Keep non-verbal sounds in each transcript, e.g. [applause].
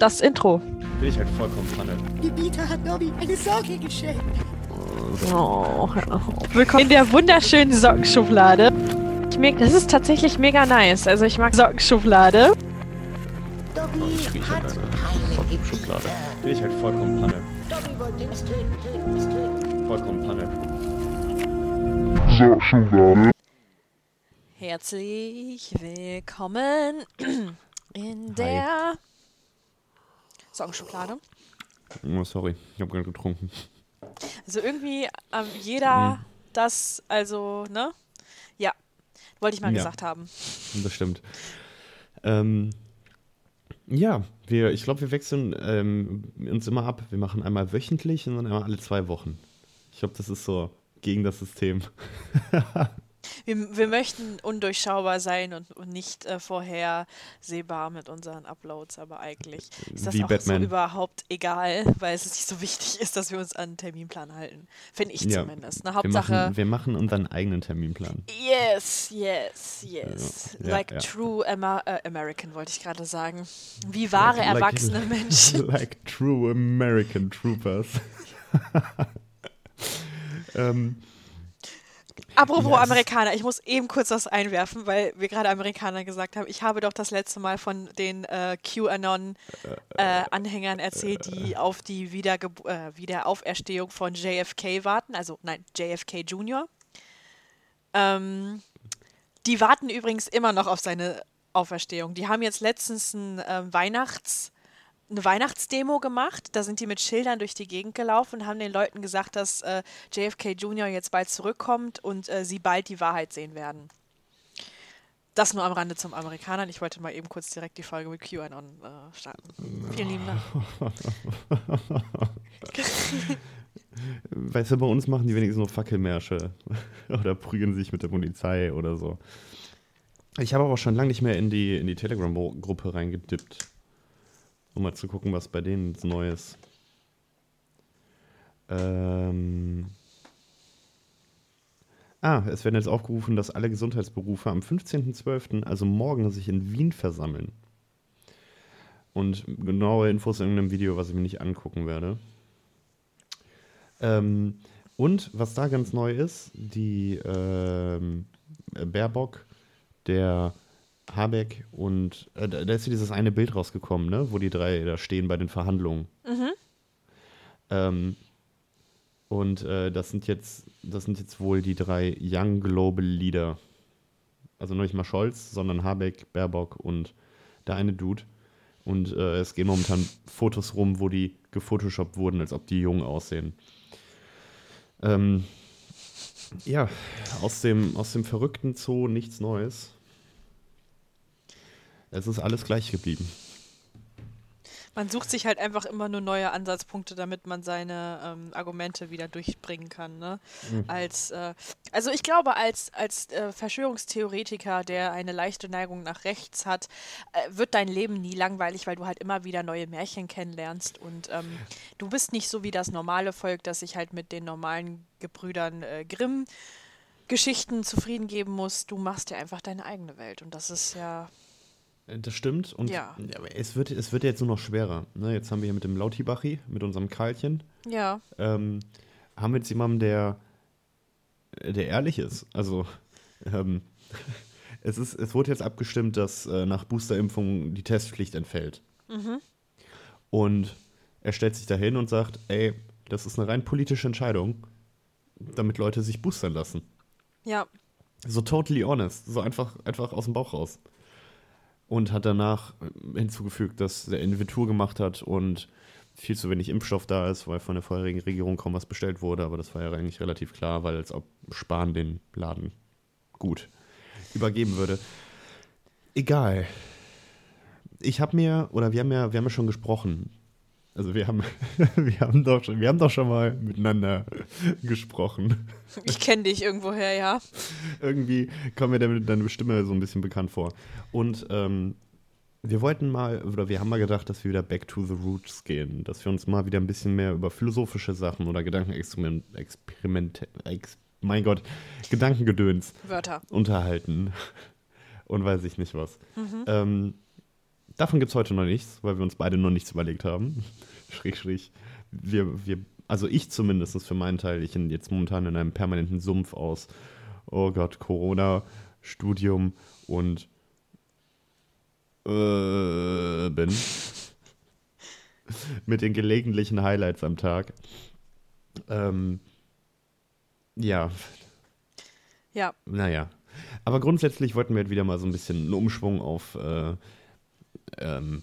das Intro. Bin ich halt vollkommen Panne. Die Bieter hat Nobby eine Socke geschenkt. Oh, willkommen in der wunderschönen Sockenschublade. Ich merke, das ist tatsächlich mega nice. Also ich mag Sockenschublade. Dobby Ich rieche hat halt Sockenschublade. Bin ich halt vollkommen Panne. Dobby wollte uns töten, töten, uns töten. Vollkommen Panne. Herzlich willkommen [clears throat] in der Sockenschublade. Oh, sorry, ich habe gerade getrunken. Also irgendwie ähm, jeder das, also, ne? Ja, wollte ich mal Ja. gesagt haben. Das stimmt. Ähm, ja, wir, ich glaube, wir wechseln ähm, uns immer ab. Wir machen einmal wöchentlich und dann einmal alle zwei Wochen. Ich glaube, das ist so gegen das System. [laughs] Wir, wir möchten undurchschaubar sein und, und nicht äh, vorhersehbar mit unseren Uploads, aber eigentlich ist das Wie auch Batman. so überhaupt egal, weil es nicht so wichtig ist, dass wir uns an den Terminplan halten. Finde ich Ja. zumindest. Eine Wir Hauptsache. machen, wir machen unseren eigenen Terminplan. Yes, yes, yes. Ja, like ja. true Amer äh, American, wollte ich gerade sagen. Wie wahre Like- erwachsene [laughs] Menschen. like true American Troopers. [laughs] ähm, Apropos Ja, Amerikaner, ich muss eben kurz was einwerfen, weil wir gerade Amerikaner gesagt haben. Ich habe doch das letzte Mal von den äh, QAnon-Anhängern erzählt, die auf die Wiedergeb äh, Wiederauferstehung von JFK warten. Also, nein, JFK Jr. Ähm, die warten übrigens immer noch auf seine Auferstehung. Die haben jetzt letztens ein ähm, Weihnachts- eine Weihnachtsdemo gemacht. Da sind die mit Schildern durch die Gegend gelaufen und haben den Leuten gesagt, dass äh, JFK Jr. jetzt bald zurückkommt und äh, sie bald die Wahrheit sehen werden. Das nur am Rande zum Amerikanern. Ich wollte mal eben kurz direkt die Folge mit QAnon äh, starten. Vielen lieben Dank. [laughs] weißt du, bei uns machen die wenigstens nur Fackelmärsche [laughs] oder prügeln sich mit der Polizei oder so. Ich habe aber schon lange nicht mehr in die, in die Telegram-Gruppe reingedippt, um mal zu gucken, was bei denen jetzt Neues. Ähm. Ah, es werden jetzt aufgerufen, dass alle Gesundheitsberufe am 15.12., also morgen, sich in Wien versammeln. Und genaue Infos in einem Video, was ich mir nicht angucken werde. Ähm, und was da ganz neu ist, die ähm, Baerbock, der Habeck und äh, da ist ja dieses eine Bild rausgekommen, ne, wo die drei da stehen bei den Verhandlungen. Ähm, und äh, das sind jetzt, das sind jetzt wohl die drei Young Global Leader. Also noch nicht mal Scholz, sondern Habeck, Baerbock und der eine Dude. Und äh, es gehen momentan Fotos rum, wo die gefotoshoppt wurden, als ob die jung aussehen. Ähm, ja, aus dem, aus dem verrückten Zoo nichts Neues. Es ist alles gleich geblieben. Man sucht sich halt einfach immer nur neue Ansatzpunkte, damit man seine ähm, Argumente wieder durchbringen kann. Ne? Als, äh, also ich glaube, als, als äh, Verschwörungstheoretiker, der eine leichte Neigung nach rechts hat, äh, wird dein Leben nie langweilig, weil du halt immer wieder neue Märchen kennenlernst und ähm, du bist nicht so wie das normale Volk, das sich halt mit den normalen Gebrüdern äh, Grimm Geschichten zufrieden geben muss. Du machst dir einfach deine eigene Welt und das ist ja Das stimmt. Und Ja. es, wird, es wird jetzt nur noch schwerer. Ne? Jetzt haben wir hier mit dem Lautibachi, mit unserem Karlchen, ja ähm, haben wir jetzt jemanden, der, der ehrlich ist. Also, ähm, [laughs] es, ist, es wurde jetzt abgestimmt, dass äh, nach Boosterimpfung die Testpflicht entfällt. Und er stellt sich dahin und sagt, ey, das ist eine rein politische Entscheidung, damit Leute sich boostern lassen. ja So totally honest. So einfach, einfach aus dem Bauch raus. Und hat danach hinzugefügt, dass der Inventur gemacht hat und viel zu wenig Impfstoff da ist, weil von der vorherigen Regierung kaum was bestellt wurde. Aber das war ja eigentlich relativ klar, weil als ob Spahn den Laden gut übergeben würde. Egal. Ich habe mir, oder wir haben ja, wir haben ja schon gesprochen. Also wir haben, [laughs] wir haben doch schon, wir haben doch schon mal miteinander gesprochen. ich kenne dich irgendwoher, ja. Irgendwie kommt mir deine, deine Stimme so ein bisschen bekannt vor. Und ähm, wir wollten mal, oder wir haben mal gedacht, dass wir wieder back to the roots gehen. Dass wir uns mal wieder ein bisschen mehr über philosophische Sachen oder Gedankenexperiment, Experiment, ex, mein Gott, Gedankengedöns Wörter. unterhalten. Und weiß ich nicht was. Ähm, Davon gibt es heute noch nichts, weil wir uns beide noch nichts überlegt haben. [laughs] schräg, schräg. Wir, wir, also ich zumindest für meinen Teil, ich bin jetzt momentan in einem permanenten Sumpf aus, oh Gott, Corona, Studium und äh, bin. [laughs] Mit den gelegentlichen Highlights am Tag. Ähm, ja, Ja, naja. Aber grundsätzlich wollten wir halt wieder mal so ein bisschen einen Umschwung auf äh, ähm,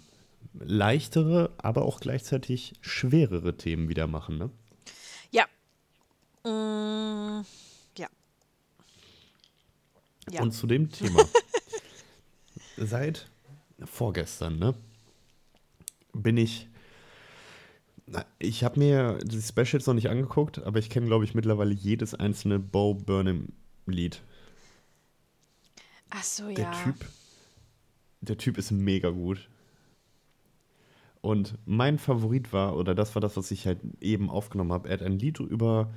leichtere, aber auch gleichzeitig schwerere Themen wieder machen, ne? ja. Mm, ja. Ja. Und zu dem Thema. [laughs] Seit vorgestern, ne? Bin ich. Ich habe mir die Specials noch nicht angeguckt, aber ich kenne, glaube ich, mittlerweile jedes einzelne Bo Burnham-Lied. Ach so, Der ja. Typ, der Typ ist mega gut. Und mein Favorit war, oder das war das, was ich halt eben aufgenommen habe, er hat ein Lied über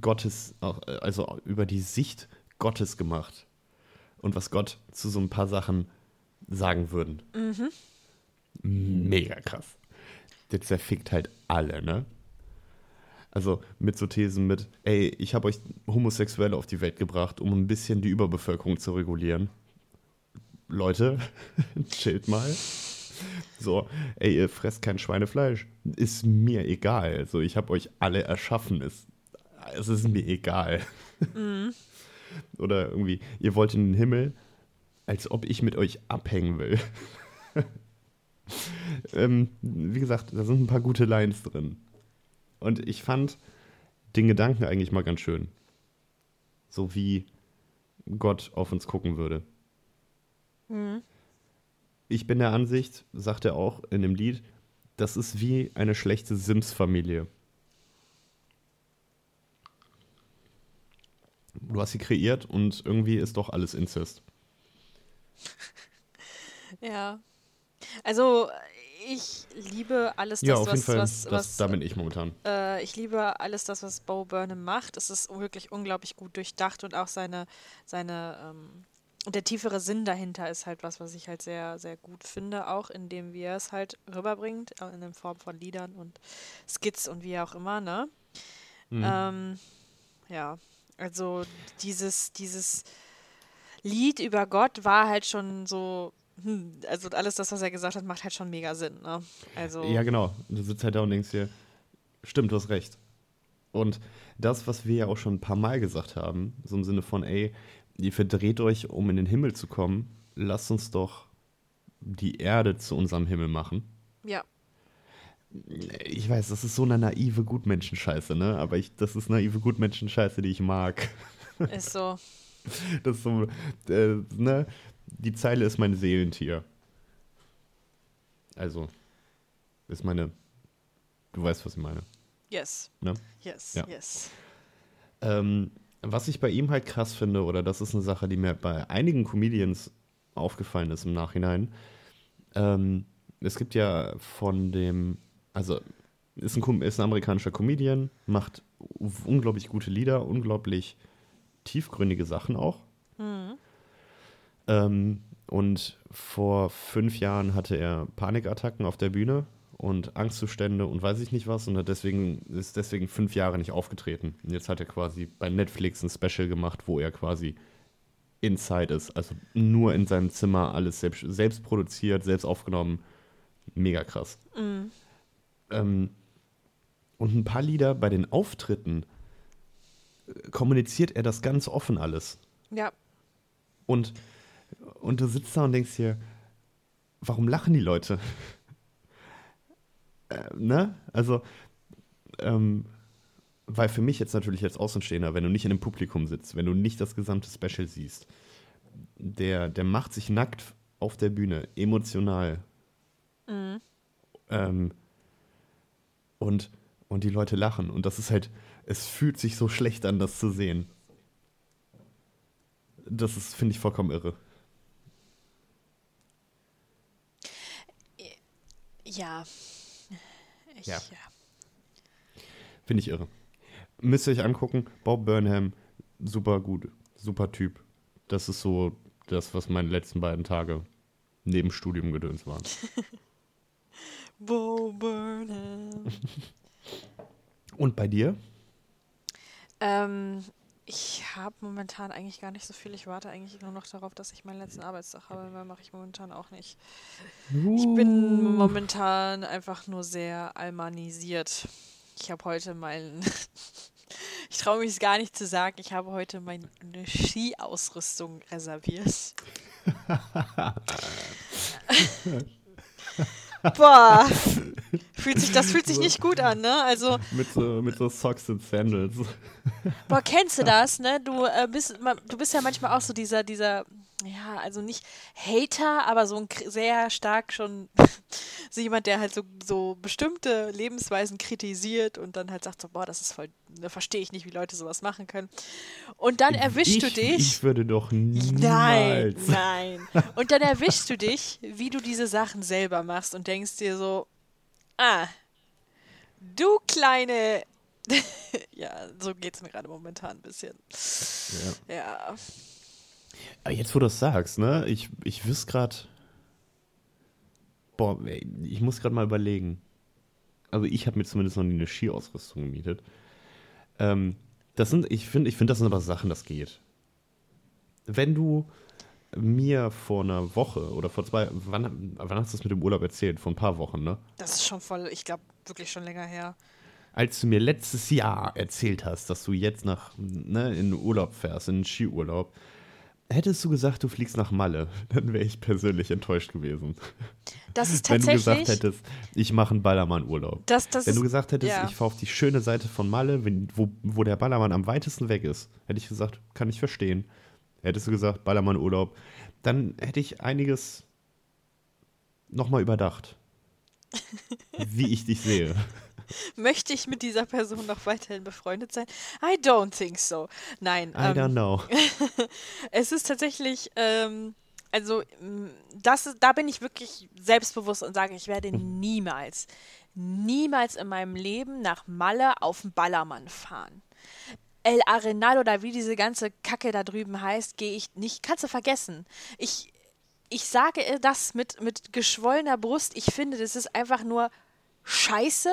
Gottes, also über die Sicht Gottes gemacht. Und was Gott zu so ein paar Sachen sagen würden. Mega krass. Der zerfickt halt alle, ne? Also mit so Thesen mit, ey, ich habe euch Homosexuelle auf die Welt gebracht, um ein bisschen die Überbevölkerung zu regulieren. Leute, [laughs] chillt mal. So, ey, ihr fresst kein Schweinefleisch. Ist mir egal. Also ich habe euch alle erschaffen. Es, es ist mir egal. [laughs] Oder irgendwie, ihr wollt in den Himmel, als ob ich mit euch abhängen will. [laughs] ähm, wie gesagt, da sind ein paar gute Lines drin. Und ich fand den Gedanken eigentlich mal ganz schön. So wie Gott auf uns gucken würde. Ich bin der Ansicht, sagt er auch in dem Lied, das ist wie eine schlechte Sims-Familie. Du hast sie kreiert und irgendwie ist doch alles Inzest. [laughs] Ja. Also, ich liebe alles das, ja, auf was, jeden Fall. was, das, was da bin ich momentan. Äh, ich liebe alles das, was Bo Burnham macht. Es ist wirklich unglaublich gut durchdacht und auch seine, seine, ähm, der tiefere Sinn dahinter ist halt was, was ich halt sehr, sehr gut finde, auch indem wie er es halt rüberbringt, auch in der Form von Liedern und Skits und wie auch immer, ne? Ähm, ja, also dieses, dieses Lied über Gott war halt schon so, hm, also alles das, was er gesagt hat, macht halt schon mega Sinn, ne? Also, Ja, genau. Du sitzt halt da und denkst dir, stimmt, du hast recht. Und das, was wir ja auch schon ein paar Mal gesagt haben, so im Sinne von, ey, ihr verdreht euch, um in den Himmel zu kommen, lasst uns doch die Erde zu unserem Himmel machen. ja. Ich weiß, das ist so eine naive Gutmenschenscheiße, ne? Aber ich, das ist naive Gutmenschenscheiße, die ich mag. [laughs] Ist so. Das ist so, äh, ne? Die Zeile ist mein Seelentier. Also, ist meine, du weißt, was ich meine, Yes. ne? Yes. Ja. Yes. Ähm, was ich bei ihm halt krass finde, oder das ist eine Sache, die mir bei einigen Comedians aufgefallen ist im Nachhinein. Ähm, es gibt ja von dem, also ist ein, ist ein amerikanischer Comedian, macht unglaublich gute Lieder, unglaublich tiefgründige Sachen auch. Ähm, und vor fünf Jahren hatte er Panikattacken auf der Bühne und Angstzustände und weiß ich nicht was und hat deswegen, ist deswegen fünf Jahre nicht aufgetreten. Und jetzt hat er quasi bei Netflix ein Special gemacht, wo er quasi inside ist. Also nur in seinem Zimmer alles selbst, selbst produziert, selbst aufgenommen. Mega krass. Ähm, und ein paar Lieder bei den Auftritten äh, kommuniziert er das ganz offen alles. Ja. Und, und du sitzt da und denkst dir, warum lachen die Leute? Äh, ne? Also, ähm, weil für mich jetzt natürlich als Außenstehender, wenn du nicht in einem Publikum sitzt, wenn du nicht das gesamte Special siehst, der, der macht sich nackt auf der Bühne, emotional. Ähm, und, und die Leute lachen. Und das ist halt, es fühlt sich so schlecht an, das zu sehen. Das ist, finde ich, vollkommen irre. Ja. Ich, Ja. ja. Finde ich irre. Müsst ihr euch angucken. Bob Burnham, super gut, super Typ. Das ist so das, was meine letzten beiden Tage neben Studium gedöns waren. [laughs] Bo Burnham. Und bei dir? Ähm, ich habe momentan eigentlich gar nicht so viel. Ich warte eigentlich nur noch darauf, dass ich meinen letzten Arbeitstag habe. Mehr mache ich momentan auch nicht. Ich bin momentan einfach nur sehr almanisiert. Ich habe heute meinen. [laughs] ich traue mich es gar nicht zu sagen. Ich habe heute meine Skiausrüstung reserviert. [laughs] Boah. Fühlt sich, das fühlt sich nicht gut an, ne? Also, Mit so, mit so Socks und Sandals. Boah, kennst du das, ne? Du, äh, bist, du bist ja manchmal auch so dieser, dieser, ja, also nicht Hater, aber so ein sehr stark schon [laughs] so jemand, der halt so, so bestimmte Lebensweisen kritisiert und dann halt sagt so, boah, das ist voll, da verstehe ich nicht, wie Leute sowas machen können. Und dann erwischst du ich, dich. Ich würde doch Nein, niemals. nein. Und dann erwischst du dich, wie du diese Sachen selber machst und denkst dir so, ah, du kleine. [laughs] ja, so geht's mir gerade momentan ein bisschen. Ja. Ja. Aber jetzt, wo du das sagst, ne? Ich, ich wüsste gerade. Boah, ey, ich muss gerade mal überlegen. Also ich habe mir zumindest noch nie eine Skiausrüstung gemietet. Ähm, das sind, ich finde, ich finde, das sind aber Sachen, das geht. Wenn du mir vor einer Woche oder vor zwei, wann, wann hast du das mit dem Urlaub erzählt? Vor ein paar Wochen, ne? Das ist schon voll, ich glaube, wirklich schon länger her. Als du mir letztes Jahr erzählt hast, dass du jetzt nach, ne, in Urlaub fährst, in den Skiurlaub, hättest du gesagt, du fliegst nach Malle, [laughs] dann wäre ich persönlich enttäuscht gewesen. Das ist Wenn du tatsächlich. gesagt hättest, ich mache einen Ballermann-Urlaub. das, das Wenn du gesagt hättest, ja. ich fahre auf die schöne Seite von Malle, wenn, wo, wo der Ballermann am weitesten weg ist, hätte ich gesagt, kann ich verstehen. Hättest du gesagt, Ballermann-Urlaub, dann hätte ich einiges nochmal überdacht. [laughs] wie ich dich sehe. Möchte ich mit dieser Person noch weiterhin befreundet sein? I don't think so. Nein. I ähm, don't know. [laughs] Es ist tatsächlich, ähm, also m, das da bin ich wirklich selbstbewusst und sage, ich werde niemals, niemals in meinem Leben nach Malle auf den Ballermann fahren. El Arenal oder wie diese ganze Kacke da drüben heißt, gehe ich nicht, kannst du vergessen. Ich, ich sage das mit, mit geschwollener Brust. Ich finde, das ist einfach nur scheiße.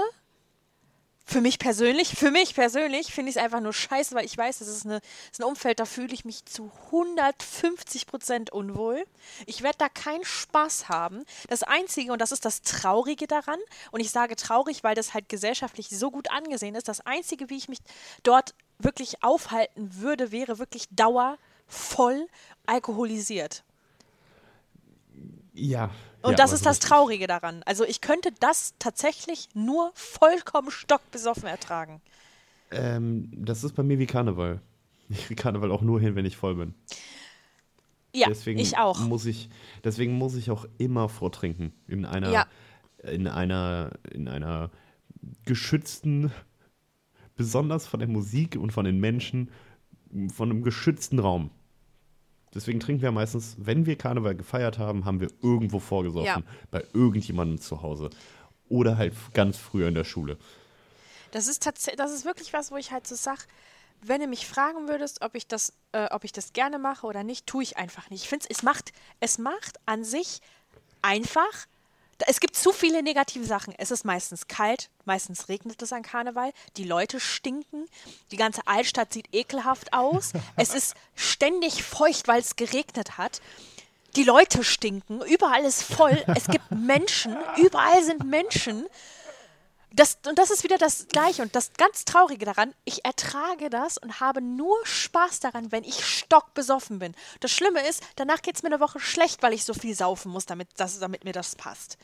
Für mich persönlich, für mich persönlich finde ich es einfach nur scheiße, weil ich weiß, das ist, eine, das ist ein Umfeld, da fühle ich mich zu 150 Prozent unwohl. Ich werde da keinen Spaß haben. Das Einzige, und das ist das Traurige daran, und ich sage traurig, weil das halt gesellschaftlich so gut angesehen ist, das Einzige, wie ich mich dort wirklich aufhalten würde, wäre wirklich dauervoll alkoholisiert. Ja. Und ja, das ist so das Traurige daran. Also ich könnte das tatsächlich nur vollkommen stockbesoffen ertragen. Ähm, das ist bei mir wie Karneval. Ich kriege Karneval auch nur hin, wenn ich voll bin. Ja, deswegen ich auch. Muss ich, deswegen muss ich auch immer vortrinken. In einer, Ja. in einer, in einer geschützten, besonders von der Musik und von den Menschen, von einem geschützten Raum. Deswegen trinken wir meistens, wenn wir Karneval gefeiert haben, haben wir irgendwo vorgesoffen. Ja. Bei irgendjemandem zu Hause. Oder halt ganz früher in der Schule. Das ist tatsächlich, das ist wirklich was, wo ich halt so sag, wenn du mich fragen würdest, ob ich das, äh, ob ich das gerne mache oder nicht, tue ich einfach nicht. Ich finde es macht, es macht an sich einfach. Es gibt zu viele negative Sachen. Es ist meistens kalt, meistens regnet es an Karneval, die Leute stinken, die ganze Altstadt sieht ekelhaft aus, es ist ständig feucht, weil es geregnet hat. Die Leute stinken, überall ist voll, es gibt Menschen, überall sind Menschen. Das, und das ist wieder das Gleiche. Und das ganz Traurige daran, ich ertrage das und habe nur Spaß daran, wenn ich stockbesoffen bin. Das Schlimme ist, danach geht es mir eine Woche schlecht, weil ich so viel saufen muss, damit, das, damit mir das passt.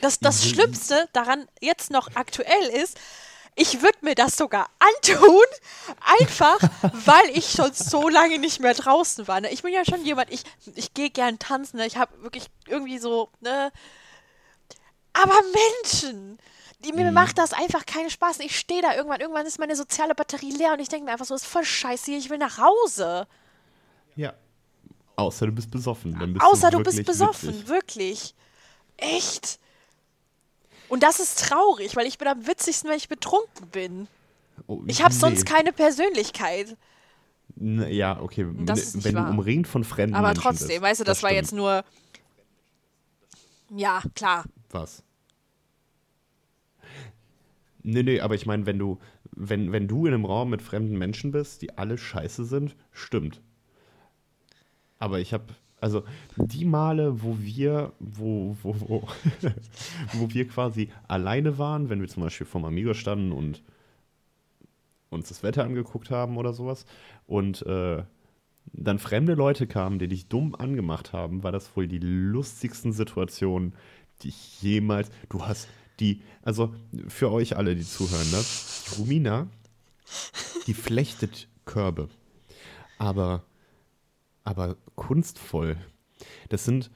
Das, das Schlimmste daran jetzt noch aktuell ist, ich würde mir das sogar antun, einfach [laughs] weil ich schon so lange nicht mehr draußen war. Ne? Ich bin ja schon jemand, ich, ich gehe gern tanzen, ne? ich habe wirklich irgendwie so, ne? Aber Menschen, mir macht das einfach keinen Spaß. Ich stehe da irgendwann, irgendwann ist meine soziale Batterie leer und ich denke mir einfach so, ist voll scheiße hier, ich will nach Hause. Ja. Außer du bist besoffen. Bist Außer du, du bist besoffen, witzig. wirklich. Echt. Und das ist traurig, weil ich bin am witzigsten, wenn ich betrunken bin. Oh, Ich habe nee. sonst keine Persönlichkeit. Ne, Ja, okay. Das wenn du umringt von fremden Aber trotzdem, bist, weißt du, das, war stimmt. jetzt nur. Ja, klar. Was? Nee, nee, aber ich meine, wenn du, wenn, wenn du in einem Raum mit fremden Menschen bist, die alle scheiße sind, stimmt. Aber ich habe, also die Male, wo wir, wo, wo, wo, [laughs] wo wir quasi alleine waren, wenn wir zum Beispiel vom Amigo standen und uns das Wetter angeguckt haben oder sowas und äh, dann fremde Leute kamen, die dich dumm angemacht haben, war das wohl die lustigsten Situationen, die ich jemals. Du hast die, also für euch alle, die zuhören, ne? Rumina, die flechtet Körbe. Aber, aber kunstvoll. Das sind,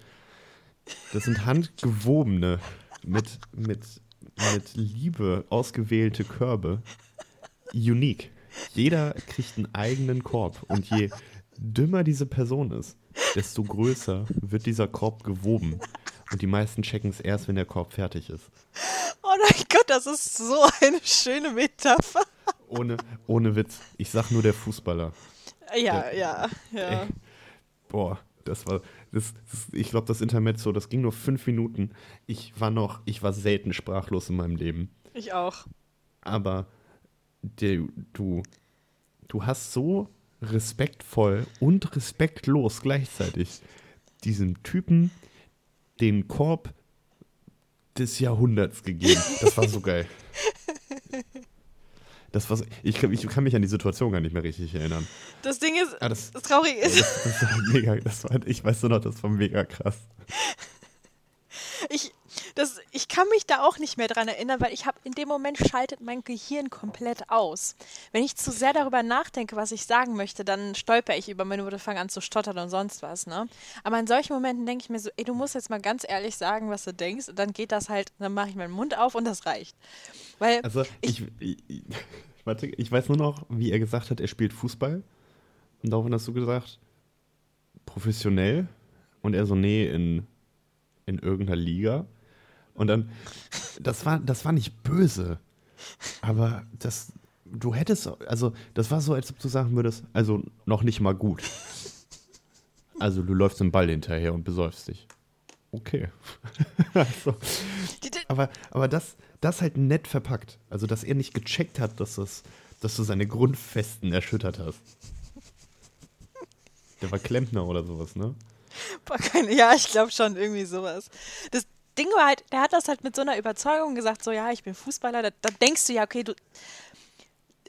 das sind handgewobene, mit, mit, mit Liebe ausgewählte Körbe. Unique. Jeder kriegt einen eigenen Korb. Und je dümmer diese Person ist, desto größer wird dieser Korb gewoben. Und die meisten checken es erst, wenn der Korb fertig ist. Oh mein Gott, das ist so eine schöne Metapher. Ohne, ohne Witz. Ich sag nur der Fußballer. Ja, Der- ja, ja. Ey, boah, das war. Das, das, ich glaube, das Intermezzo, das ging nur fünf Minuten. Ich war noch, ich war selten sprachlos in meinem Leben. Ich auch. aber der, du, du hast so respektvoll und respektlos gleichzeitig diesem Typen den Korb des Jahrhunderts gegeben. Das war so geil. Das war so, ich, kann- ich kann mich an die Situation gar nicht mehr richtig erinnern. Das Ding ist, Ah, das, das Traurige ist, das, das war mega, das war, ich weiß nur noch, das war mega krass. ich, das, ich kann mich da auch nicht mehr dran erinnern, weil ich habe in dem Moment schaltet mein Gehirn komplett aus. Wenn ich zu sehr darüber nachdenke, was ich sagen möchte, dann stolper ich über meine Worte, fange an zu stottern und sonst was, ne? Aber in solchen Momenten denke ich mir so, ey, du musst jetzt mal ganz ehrlich sagen, was du denkst, und dann geht das halt, dann mache ich meinen Mund auf und das reicht. Weil Also ich, ich, ich, warte, ich weiß nur noch, wie er gesagt hat, er spielt Fußball. Und daraufhin hast du gesagt, professionell. Und er so, nee, in, in irgendeiner Liga. Und dann, das war, das war nicht böse. Aber das, du hättest, also das war so, als ob du sagen würdest, also noch nicht mal gut. Also du läufst dem Ball hinterher und besäufst dich. Okay. [laughs] also, aber, aber das, das halt nett verpackt. Also, dass er nicht gecheckt hat, dass, das, dass du seine Grundfesten erschüttert hast. Der war Klempner oder sowas, ne? Ja, ich glaube schon, irgendwie sowas. Das Ding war halt, der hat das halt mit so einer Überzeugung gesagt, so, ja, ich bin Fußballer, da, da denkst du ja, okay, du,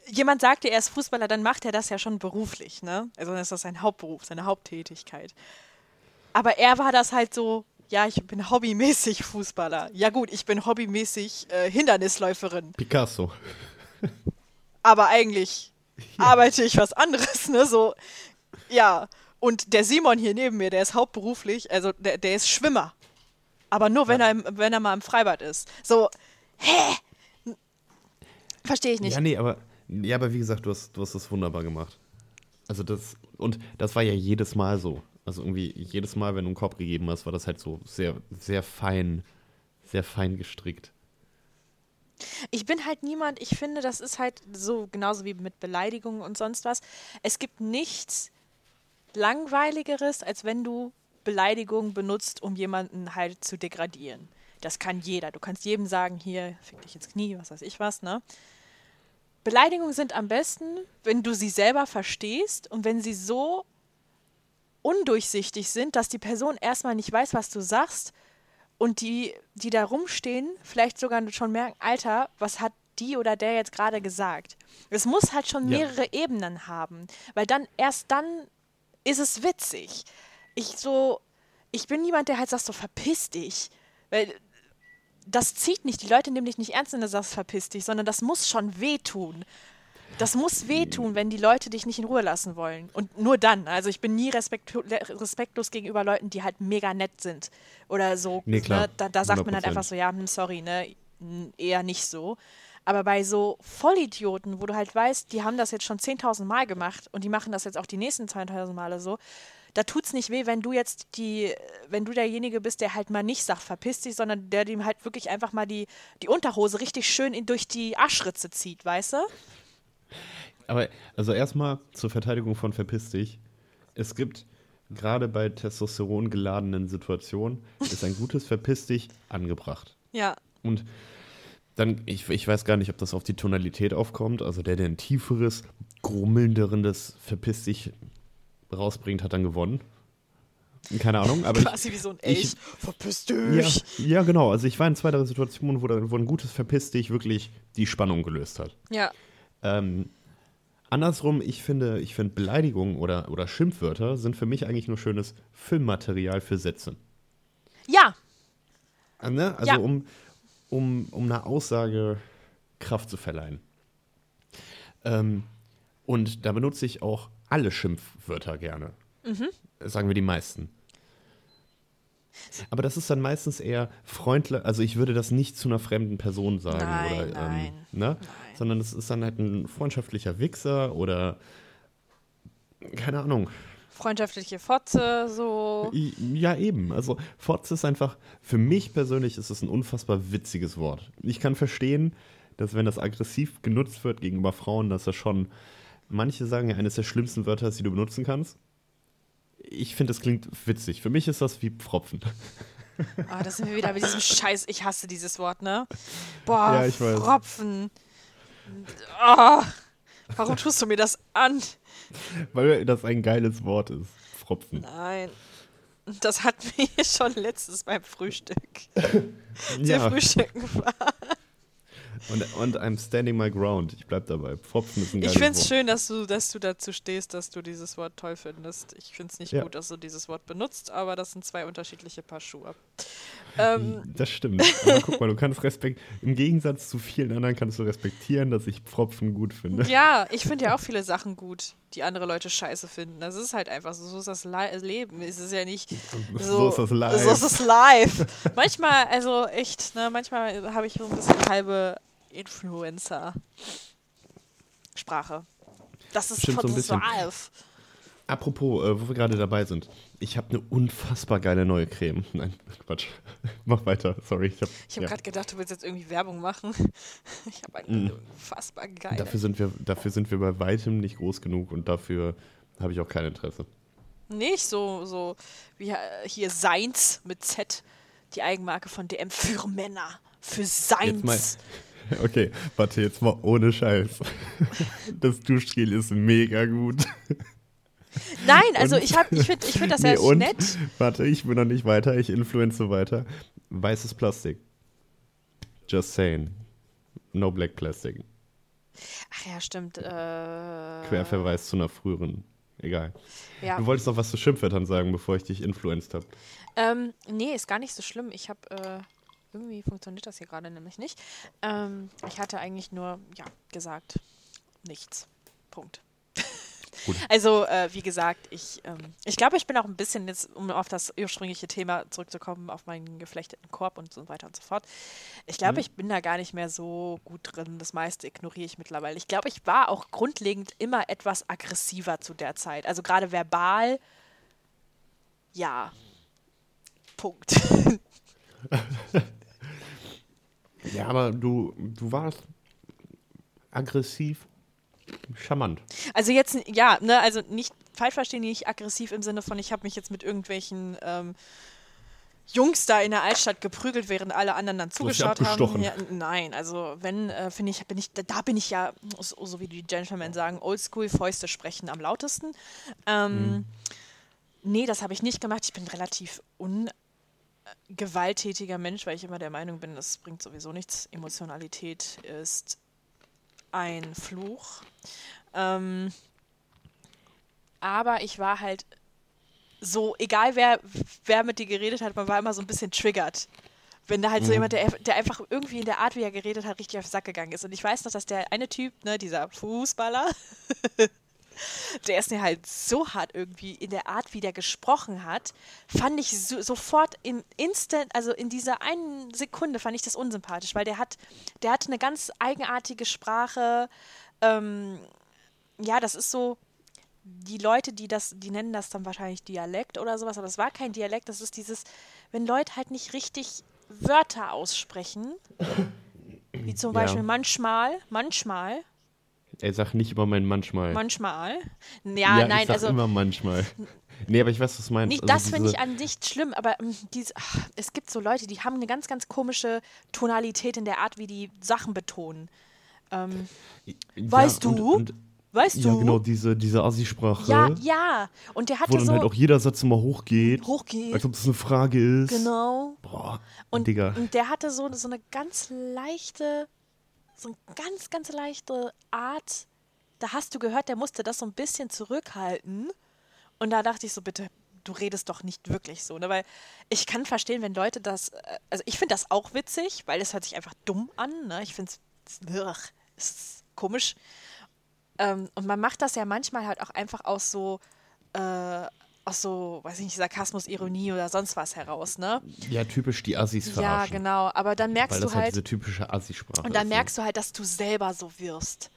jemand sagt dir, er ist Fußballer, dann macht er das ja schon beruflich, ne? Also dann ist das sein Hauptberuf, seine Haupttätigkeit. Aber er war das halt so, ja, ich bin hobbymäßig Fußballer. Ja gut, ich bin hobbymäßig äh, Hindernisläuferin. Picasso. aber eigentlich [laughs] arbeite ich was anderes, ne? So, ja. Und der Simon hier neben mir, der ist hauptberuflich, also der, der ist Schwimmer. Aber nur, wenn, er, im, wenn er mal im Freibad ist. So, hä? Verstehe ich nicht. Ja, nee, aber, ja, aber wie gesagt, du hast, du hast das wunderbar gemacht. Also das, und das war ja jedes Mal so. Also irgendwie jedes Mal, wenn du einen Korb gegeben hast, war das halt so sehr, sehr fein, sehr fein gestrickt. Ich bin halt niemand, ich finde, das ist halt so, genauso wie mit Beleidigungen und sonst was. Es gibt nichts Langweiligeres, als wenn du Beleidigungen benutzt, um jemanden halt zu degradieren. Das kann jeder. Du kannst jedem sagen, hier, fick dich ins Knie, was weiß ich was, ne? Beleidigungen sind am besten, wenn du sie selber verstehst und wenn sie so undurchsichtig sind, dass die Person erstmal nicht weiß, was du sagst und die, die da rumstehen, vielleicht sogar schon merken, Alter, was hat die oder der jetzt gerade gesagt? Es muss halt schon Ja. mehrere Ebenen haben, weil dann erst dann ist es witzig. Ich so, ich bin niemand, der halt sagt so, verpiss dich, weil das zieht nicht. Die Leute nehmen dich nicht ernst, wenn du sagst, verpiss dich, sondern das muss schon wehtun. Das muss wehtun, wenn die Leute dich nicht in Ruhe lassen wollen. Und nur dann. Also ich bin nie respektu- respektlos gegenüber Leuten, die halt mega nett sind. Oder so. Nee, klar. Ne? Da, da sagt man halt 100%. einfach so, ja, hm, sorry, ne? Eher nicht so. Aber bei so Vollidioten, wo du halt weißt, die haben das jetzt schon 10.000 Mal gemacht und die machen das jetzt auch die nächsten 2.000 Male so, da tut's nicht weh, wenn du jetzt die, wenn du derjenige bist, der halt mal nicht sagt, verpiss dich, sondern der dem halt wirklich einfach mal die, die Unterhose richtig schön in, durch die Arschritze zieht, weißt du? Aber also erstmal zur Verteidigung von Verpiss dich. Es gibt gerade bei Testosteron geladenen Situationen ist ein gutes Verpiss dich angebracht. Ja. Und dann, ich, ich weiß gar nicht, ob das auf die Tonalität aufkommt. Also der, der ein tieferes, grummelnderes Verpiss dich rausbringt, hat dann gewonnen. Keine Ahnung, aber ich, Quasi wie so ein ich- Elch. Verpiss ja, dich. ja, genau. Also ich war in zwei, drei Situationen, wo, wo ein gutes Verpiss dich wirklich die Spannung gelöst hat. Ja. Ähm, andersrum, ich finde, ich finde Beleidigungen oder, oder Schimpfwörter sind für mich eigentlich nur schönes Filmmaterial für Sätze. Ja. Äh, Ne? Also Ja. um, um, um einer Aussage Kraft zu verleihen. Ähm, und da benutze ich auch alle Schimpfwörter gerne. Mhm. Sagen wir die meisten. Aber das ist dann meistens eher freundlich, also ich würde das nicht zu einer fremden Person sagen. Nein, oder, nein, Ähm, ne? Sondern es ist dann halt ein freundschaftlicher Wichser oder keine Ahnung. Freundschaftliche Fotze, so. Ja, eben. Also Fotze ist einfach, für mich persönlich ist es ein unfassbar witziges Wort. Ich kann verstehen, dass wenn das aggressiv genutzt wird gegenüber Frauen, dass das schon, manche sagen ja, eines der schlimmsten Wörter ist, die du benutzen kannst. Ich finde, es klingt witzig. Für mich ist das wie Pfropfen. [laughs] Ah, da sind wir wieder mit diesem Scheiß. Ich hasse dieses Wort, ne? Boah, Ja, ich weiß. Pfropfen. Ah, warum tust du mir das an? Weil das ein geiles Wort ist. Pfropfen. Nein. Das hatten wir [laughs] schon letztens beim Frühstück. [laughs] Wir Ja, frühstücken war. Und, und I'm standing my ground. Ich bleib dabei. Pfropfen ist ein Ich finde es schön, dass du, dass du dazu stehst, dass du dieses Wort toll findest. Ich finde es nicht Ja. gut, dass du dieses Wort benutzt, aber das sind zwei unterschiedliche Paar Schuhe. Ähm, Das stimmt. Aber guck mal, du kannst respekt im Gegensatz zu vielen anderen kannst du respektieren, dass ich Pfropfen gut finde. ja, ich finde ja auch viele Sachen gut, die andere Leute scheiße finden. Das ist halt einfach so. So ist das Li Leben. Es ist ja nicht [laughs] so. So ist das live. So ist es live. manchmal, also echt, ne, manchmal habe ich so ein bisschen halbe Influencer-Sprache. Das ist Stimmt, so von ein bisschen. live. Apropos, äh, wo wir gerade dabei sind. Ich habe eine unfassbar geile neue Creme. [laughs] Nein, Quatsch. [laughs] Mach weiter. Sorry. Ich habe Ich habe ja. gerade gedacht, du willst jetzt irgendwie Werbung machen. [laughs] Ich habe eine Mhm. unfassbar geile. dafür sind wir dafür sind wir bei weitem nicht groß genug und dafür habe ich auch kein Interesse. Nicht so, so wie äh, hier Seins mit Z, die Eigenmarke von DM für Männer. Für Jetzt mal Seins. Okay, warte, jetzt mal ohne Scheiß. Das Duschgel ist mega gut. Nein, also Und- ich, hab- ich finde ich find das Nee, ja und, nett. Warte, ich bin noch nicht weiter, ich influenze weiter. Weißes Plastik. Just saying. No black plastic. Ach ja, stimmt. Äh, Querverweis zu einer früheren. Egal. ja. Du wolltest noch was zu Schimpfwörtern sagen, bevor ich dich influenced habe. Ähm, nee, ist gar nicht so schlimm. Ich habe, äh, irgendwie funktioniert das hier gerade nämlich nicht. Ähm, ich hatte eigentlich nur, ja, gesagt, nichts. Punkt. Gut. Also, äh, wie gesagt, ich, ähm, ich glaube, ich bin auch ein bisschen jetzt, um auf das ursprüngliche Thema zurückzukommen, auf meinen geflechteten Korb und so weiter und so fort. Ich glaube, ich bin da gar nicht mehr so gut drin. Das meiste ignoriere ich mittlerweile. Ich glaube, ich war auch grundlegend immer etwas aggressiver zu der Zeit. Also gerade verbal, ja. Punkt. [laughs] Ja, aber du, du warst aggressiv, charmant. Also jetzt, ja, ne, also nicht falsch verstehen, nicht aggressiv im Sinne von, ich habe mich jetzt mit irgendwelchen ähm, Jungs da in der Altstadt geprügelt, während alle anderen dann zugeschaut haben. Ja, nein, also wenn, äh, finde ich, bin ich, da, bin ich ja, so, so wie die Gentlemen sagen, oldschool, Fäuste sprechen am lautesten. Ähm, Nee, das habe ich nicht gemacht. Ich bin relativ ungewalttätiger Mensch, weil ich immer der Meinung bin, das bringt sowieso nichts. Emotionalität ist ein Fluch. Ähm, aber ich war halt so, egal wer, wer mit dir geredet hat, man war immer so ein bisschen triggert. Wenn da halt so jemand, der, der einfach irgendwie in der Art, wie er geredet hat, richtig auf den Sack gegangen ist. Und ich weiß noch, dass der eine Typ, ne, dieser Fußballer, [laughs] der ist mir halt so hart irgendwie in der Art, wie der gesprochen hat, fand ich so, sofort im Instant, also in dieser einen Sekunde fand ich das unsympathisch, weil der hat, der hat eine ganz eigenartige Sprache. Ähm, ja, das ist so, die Leute, die das, die nennen das dann wahrscheinlich Dialekt oder sowas, aber es war kein Dialekt, das ist dieses, wenn Leute halt nicht richtig Wörter aussprechen, wie zum Ja. Beispiel manchmal, manchmal, Ey, sag nicht immer mein manchmal. manchmal. Ja, ja, nein, ich sag also immer manchmal. Nee, aber ich weiß, was du meinst. Nicht, Also das finde diese- ich an sich schlimm, aber ähm, dies, ach, es gibt so Leute, die haben eine ganz, ganz komische Tonalität in der Art, wie die Sachen betonen. Ähm, Ja, weißt und- du? Und, weißt ja, du? genau, diese, diese Assi-Sprache. Ja, ja. Und der Wo hatte dann so halt auch jeder Satz immer hochgeht. hochgeht. Als ob das eine Frage ist. Genau. Boah, Und, Digga. und der hatte so, so eine ganz leichte, so eine ganz, ganz leichte Art. Da hast du gehört, der musste das so ein bisschen zurückhalten. Und da dachte ich so, bitte, du redest doch nicht wirklich so. Ne? Weil ich kann verstehen, wenn Leute das, äh, also ich finde das auch witzig, weil es hört sich einfach dumm an. Ne? Ich finde es ist komisch. Ähm, und man macht das ja manchmal halt auch einfach aus so, äh, aus so, weiß ich nicht, Sarkasmus, Ironie oder sonst was heraus, ne? Ja, typisch die Assis Ja, verarschen. genau. Aber dann merkst Weil du das halt halt, diese typische Assi-Sprache und dann ist. merkst du halt, dass du selber so wirst.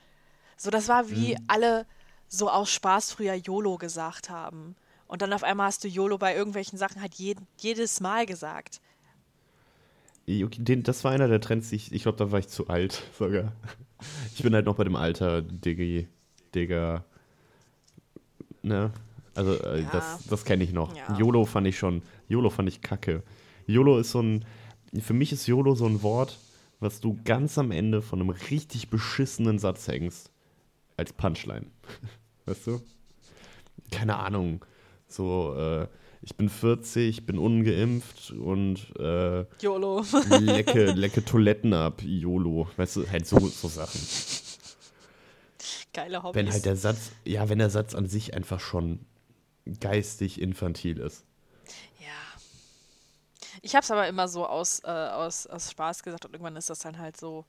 So, das war wie Mhm. alle so aus Spaß früher YOLO gesagt haben. Und dann auf einmal hast du YOLO bei irgendwelchen Sachen halt jed jedes Mal gesagt. Ja, Den, das war einer der Trends, ich, ich glaube, da war ich zu alt [laughs] sogar. Ich bin halt noch bei dem Alter, Diggi, Digga. Ne? Also, äh, Ja. das, das kenne ich noch. Ja. YOLO fand ich schon, YOLO fand ich kacke. YOLO ist so ein, für mich ist YOLO so ein Wort, was du ganz am Ende von einem richtig beschissenen Satz hängst. Als Punchline. [laughs] Weißt du? Keine Ahnung. So, äh, ich bin 40, bin ungeimpft und äh, YOLO. [laughs] lecke, [laughs] lecke Toiletten ab, YOLO. Weißt du, halt so, so Sachen. Geile Hobbys. Wenn halt der Satz, ja, wenn der Satz an sich einfach schon geistig infantil ist. Ja. Ich habe es aber immer so aus, äh, aus, aus Spaß gesagt und irgendwann ist das dann halt so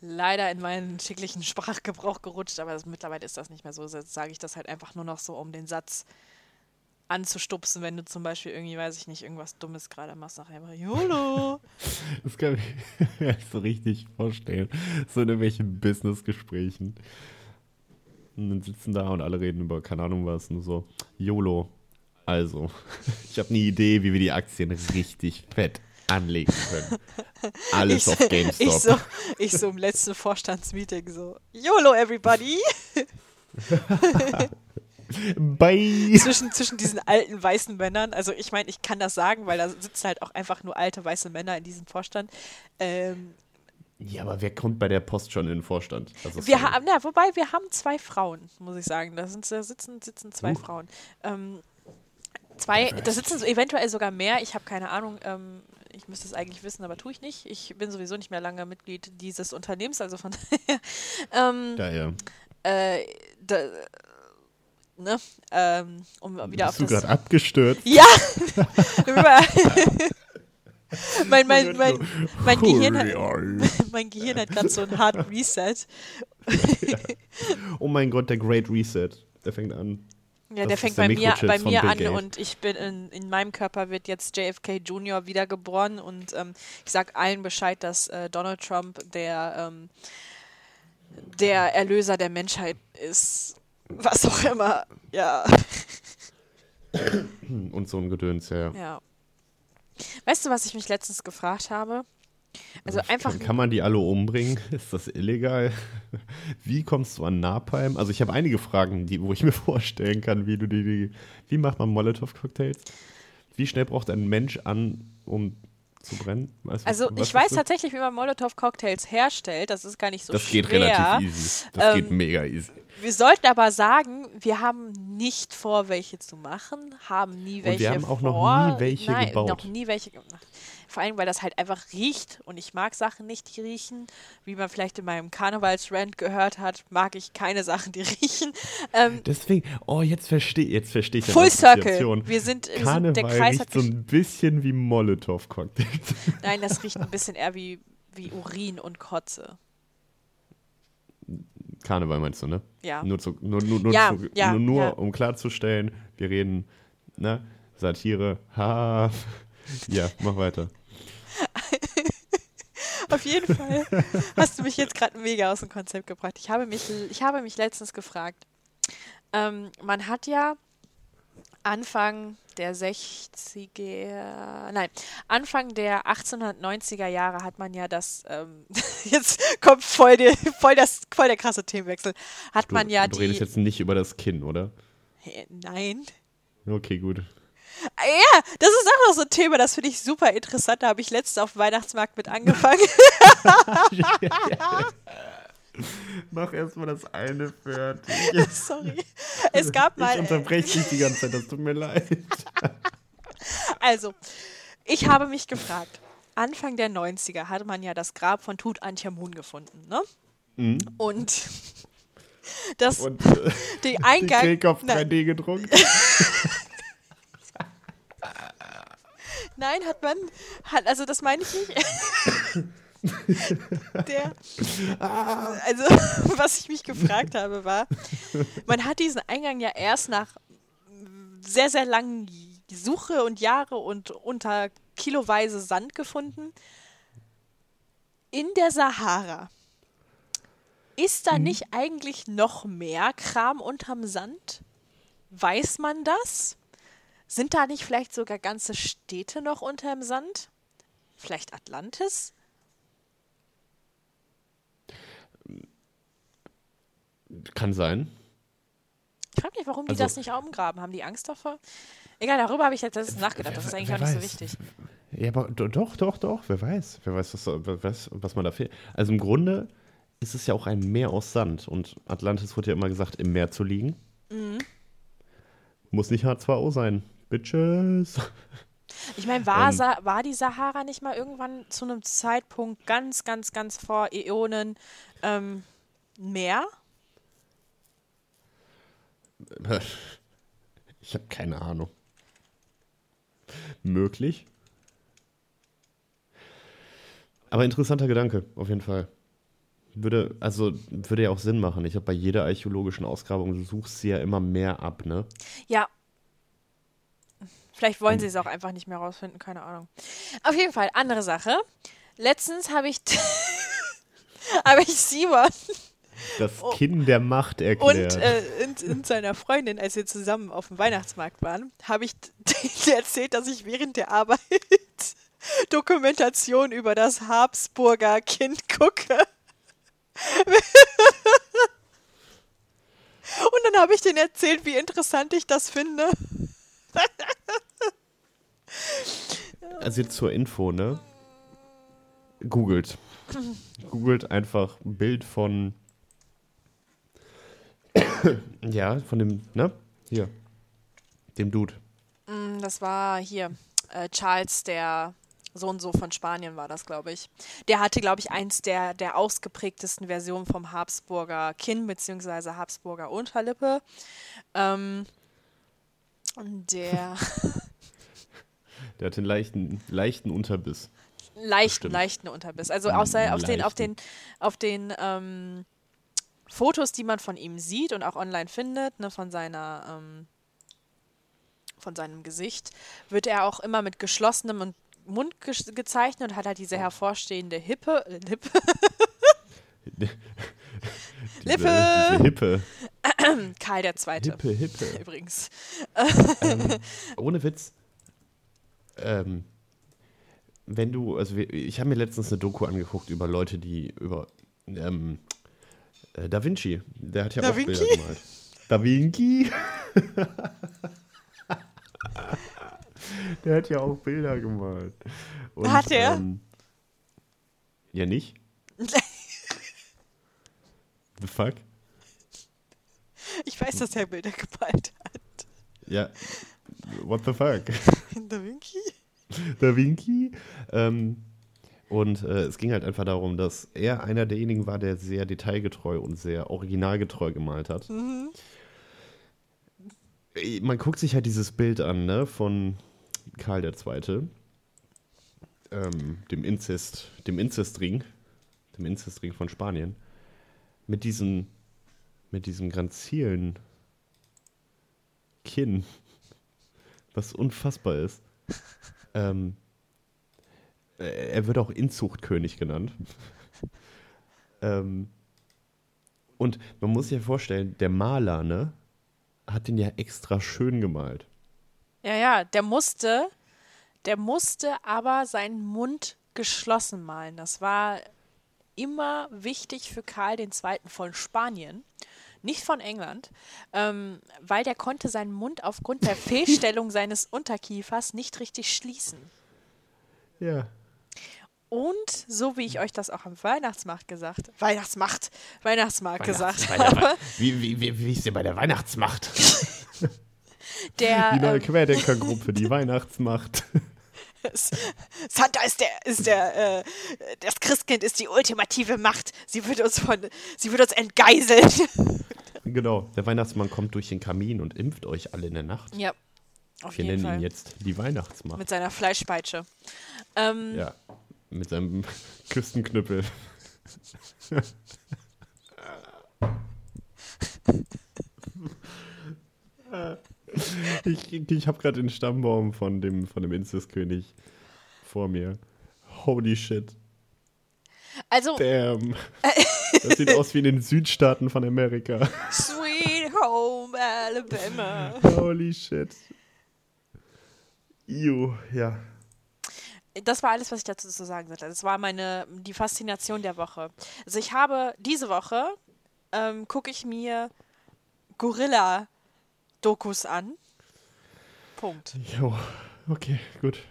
leider in meinen schicklichen [laughs] Sprachgebrauch gerutscht, aber das, mittlerweile ist das nicht mehr so. Jetzt sage ich das halt einfach nur noch so, um den Satz anzustupsen, wenn du zum Beispiel irgendwie, weiß ich nicht, irgendwas Dummes gerade machst, sag einfach YOLO. [laughs] Das kann ich [laughs] mir so richtig vorstellen. So in irgendwelchen Business-Gesprächen. Und dann sitzen da und alle reden über keine Ahnung was. Nur so, YOLO. Also, [laughs] ich habe eine Idee, wie wir die Aktien richtig fett anlegen können. [laughs] Alles auf GameStop. [laughs] Ich so, ich so im letzten Vorstandsmeeting so, YOLO everybody. Bye. zwischen, zwischen diesen alten weißen Männern, also ich meine, ich kann das sagen, weil da sitzen halt auch einfach nur alte weiße Männer in diesem Vorstand. Ähm, Ja, aber wer kommt bei der Post schon in den Vorstand? Also, wir haben, ja, wobei wir haben zwei Frauen, muss ich sagen. Da, sind, da sitzen, sitzen zwei Uh. Frauen. Ähm, zwei, da sitzen so eventuell sogar mehr, ich habe keine Ahnung. Ähm, ich müsste es eigentlich wissen, aber tue ich nicht. Ich bin sowieso nicht mehr lange Mitglied dieses Unternehmens, also von daher. [laughs] Ähm, ja. äh, da, ne, ähm, um wieder auf Bist du das. gerade abgestürzt? Ja! [laughs] [laughs] [laughs] mein, mein, mein, mein, Gehirn hat, [laughs] mein Gehirn hat gerade so einen harten Reset. [laughs] Oh mein Gott, der Great Reset. Der fängt an. Ja, Das der fängt der bei mir, bei mir an Gates. und ich bin in, in meinem Körper wird jetzt JFK Jr. wiedergeboren und ähm, ich sag allen Bescheid, dass äh, Donald Trump der, ähm, der Erlöser der Menschheit ist. Was auch immer. Ja. Und so ein Gedöns, ja. ja. Weißt du, was ich mich letztens gefragt habe? Also einfach. Kann, man die alle umbringen? [laughs] Ist das illegal? [laughs] Wie kommst du an Napalm? Also ich habe einige Fragen, die, wo ich mir [laughs] vorstellen kann, wie du die, die wie macht man Molotow-Cocktails? Wie schnell braucht ein Mensch an, um zu brennen? Weißt du, Also ich weiß das? tatsächlich, wie man Molotow-Cocktails herstellt. Das ist gar nicht so Das schwer. geht relativ easy. Das geht Ähm, mega easy. Wir sollten aber sagen, wir haben nicht vor, welche zu machen, haben nie welche wir haben auch noch vor. nie welche Nein, gebaut. noch nie welche gemacht. Vor allem, weil das halt einfach riecht und ich mag Sachen nicht, die riechen. Wie man vielleicht in meinem Karnevalsrant gehört hat, mag ich keine Sachen, die [laughs] riechen. Ähm, Deswegen, oh, jetzt verstehe jetzt versteh ich Full Circle. Wir sind, wir sind der Kreis hat riecht so sich, ein bisschen wie Molotow-Cocktails. Nein, das riecht ein bisschen eher wie, wie Urin und Kotze. Karneval meinst du, ne? Ja. Nur, zu, nur, nur, nur, Ja, zu, ja, nur, nur ja. um klarzustellen, wir reden, ne? Satire, ha. [laughs] Ja, mach weiter. [laughs] Auf jeden Fall hast du mich jetzt gerade mega aus dem Konzept gebracht. Ich habe mich, ich habe mich letztens gefragt. Ähm, man hat ja Anfang der 60er, nein, Anfang der 1890er Jahre hat man ja das, ähm, [laughs] jetzt kommt voll, der, voll, das, voll der krasse Themenwechsel, hat Du, man ja du die, redest jetzt nicht über das Kinn, oder? Nein, Okay, gut. Ja, das ist auch noch so ein Thema, das finde ich super interessant. Da habe ich letztens auf dem Weihnachtsmarkt mit angefangen. [laughs] [laughs] [laughs] Mach erstmal das eine fertig. [laughs] Sorry. Es gab mal. Ich unterbreche dich die ganze Zeit, das tut mir leid. [laughs] Also, ich habe mich gefragt. Anfang der 90er hatte man ja das Grab von Tutanchamun gefunden, ne? Und das, Mhm. Und äh, die Eingang. Krieg auf Nein, 3D gedruckt. Nein, hat man, hat, also das meine ich nicht. [laughs] Der, [laughs] also, [laughs] was ich mich gefragt habe, war, man hat diesen Eingang ja erst nach sehr, sehr langen Suche und Jahre und unter kiloweise Sand gefunden. In der Sahara. Ist da nicht eigentlich noch mehr Kram unterm Sand? Weiß man das? Sind da nicht vielleicht sogar ganze Städte noch unterm Sand? Vielleicht Atlantis? Kann sein. Ich frage mich, warum die Also- das nicht umgraben. Haben die Angst davor? Egal, darüber habe ich jetzt letztens nachgedacht. Das ist eigentlich auch nicht so wichtig. Ja, aber do- doch, doch, doch. Wer weiß. Wer weiß, was, was, was man da fehlt. Also im Grunde ist es ja auch ein Meer aus Sand. Und Atlantis wurde ja immer gesagt, im Meer zu liegen. Mhm. Muss nicht H2O sein. Bitches. Ich meine, war, Ähm. War die Sahara nicht mal irgendwann zu einem Zeitpunkt ganz, ganz, ganz vor Äonen ähm, Meer? [laughs] Ich habe keine Ahnung. Möglich. Aber interessanter Gedanke, auf jeden Fall. Würde, also, würde ja auch Sinn machen. Ich glaube, bei jeder archäologischen Ausgrabung suchst du ja immer mehr ab, ne? Ja. Vielleicht wollen sie es auch einfach nicht mehr rausfinden, keine Ahnung. Auf jeden Fall, andere Sache. Letztens habe ich, [laughs] habe ich Simon Das Kinn der Macht und erklärt. äh, und, und seiner Freundin, als wir zusammen auf dem Weihnachtsmarkt waren, habe ich [laughs] erzählt, dass ich während der Arbeit [laughs] Dokumentation über das Habsburger Kind gucke. [laughs] Und dann habe ich denen erzählt, wie interessant ich das finde. Also jetzt zur Info, ne? Googelt. Googelt einfach ein Bild von. [laughs] ja, von dem, ne? Hier. Dem Dude. Mm, Das war hier äh, Charles, der so und so von Spanien war das, glaube ich. Der hatte, glaube ich, eins der, der ausgeprägtesten Versionen vom Habsburger Kinn bzw. Habsburger Unterlippe. Ähm, und der [laughs] Der hat den leichten, leichten Unterbiss. leichten, leichten Unterbiss. Also außer auf den, auf den, auf den ähm, Fotos, die man von ihm sieht und auch online findet, ne, von seiner ähm, von seinem Gesicht, wird er auch immer mit geschlossenem und Mund ge gezeichnet und hat halt diese hervorstehende Hippe, äh, Lippe, [laughs] [laughs] Diese, Lippe. Diese Hippe. [clears throat] Karl der Zweite. Hippe, Hippe. Übrigens. ähm, [laughs] ohne Witz. Ähm, wenn du, also ich habe mir letztens eine Doku angeguckt über Leute, die über ähm, äh, Da Vinci, der hat ja Da auch Bilder Vinci? gemalt. Da Vinci? [laughs] der hat ja auch Bilder gemalt. Und, Hat er? Ähm, ja, nicht? The fuck? Ich weiß, dass er Bilder gemalt hat. Ja, what the fuck? Da Vinci? Da Vinci. Ähm, und äh, es ging halt einfach darum, dass er einer derjenigen war, der sehr detailgetreu und sehr originalgetreu gemalt hat. Äh, Man guckt sich halt dieses Bild an, ne, von Karl II., ähm, dem Inzest, dem Inzestring, dem Inzestring von Spanien, mit diesem, mit diesem granzilen Kinn, was unfassbar ist. Ähm, äh, er wird auch Inzuchtkönig genannt. [laughs] ähm, und man muss sich ja vorstellen, der Maler, ne, hat den ja extra schön gemalt. Ja, ja, der musste, der musste aber seinen Mund geschlossen malen. Das war immer wichtig für Karl II. von Spanien, nicht von England, ähm, weil der konnte seinen Mund aufgrund der [laughs] Fehlstellung seines Unterkiefers nicht richtig schließen. Ja. Und so wie ich euch das auch am Weihnachtsmarkt gesagt, Weihnachtsmacht, Weihnachtsmarkt gesagt Bei der, habe, wie, wie, wie, wie ist denn bei der Weihnachtsmacht? [laughs] der Die neue ähm, Querdenkergruppe, die Weihnachtsmacht. Santa ist der, ist der, äh, das Christkind ist die ultimative Macht. Sie wird uns von, sie wird uns entgeiseln. [laughs] genau, der Weihnachtsmann kommt durch den Kamin und impft euch alle in der Nacht. ja, auf Wir jeden nennen ihn Fall. jetzt die Weihnachtsmacht. Mit seiner Fleischpeitsche. Ähm, ja, mit seinem [laughs] Küstenknüppel. ich ich habe gerade den Stammbaum von dem, von dem Inzestkönig vor mir. Holy shit. Also, Damn. [laughs] Das sieht aus wie in den Südstaaten von Amerika. Sweet Home Alabama. Holy shit. Ew, ja. Das war alles, was ich dazu zu sagen hatte. Das war meine, die Faszination der Woche. Also ich habe diese Woche, ähm, gucke ich mir Gorilla-Dokus an. Punkt. Jo, okay, gut.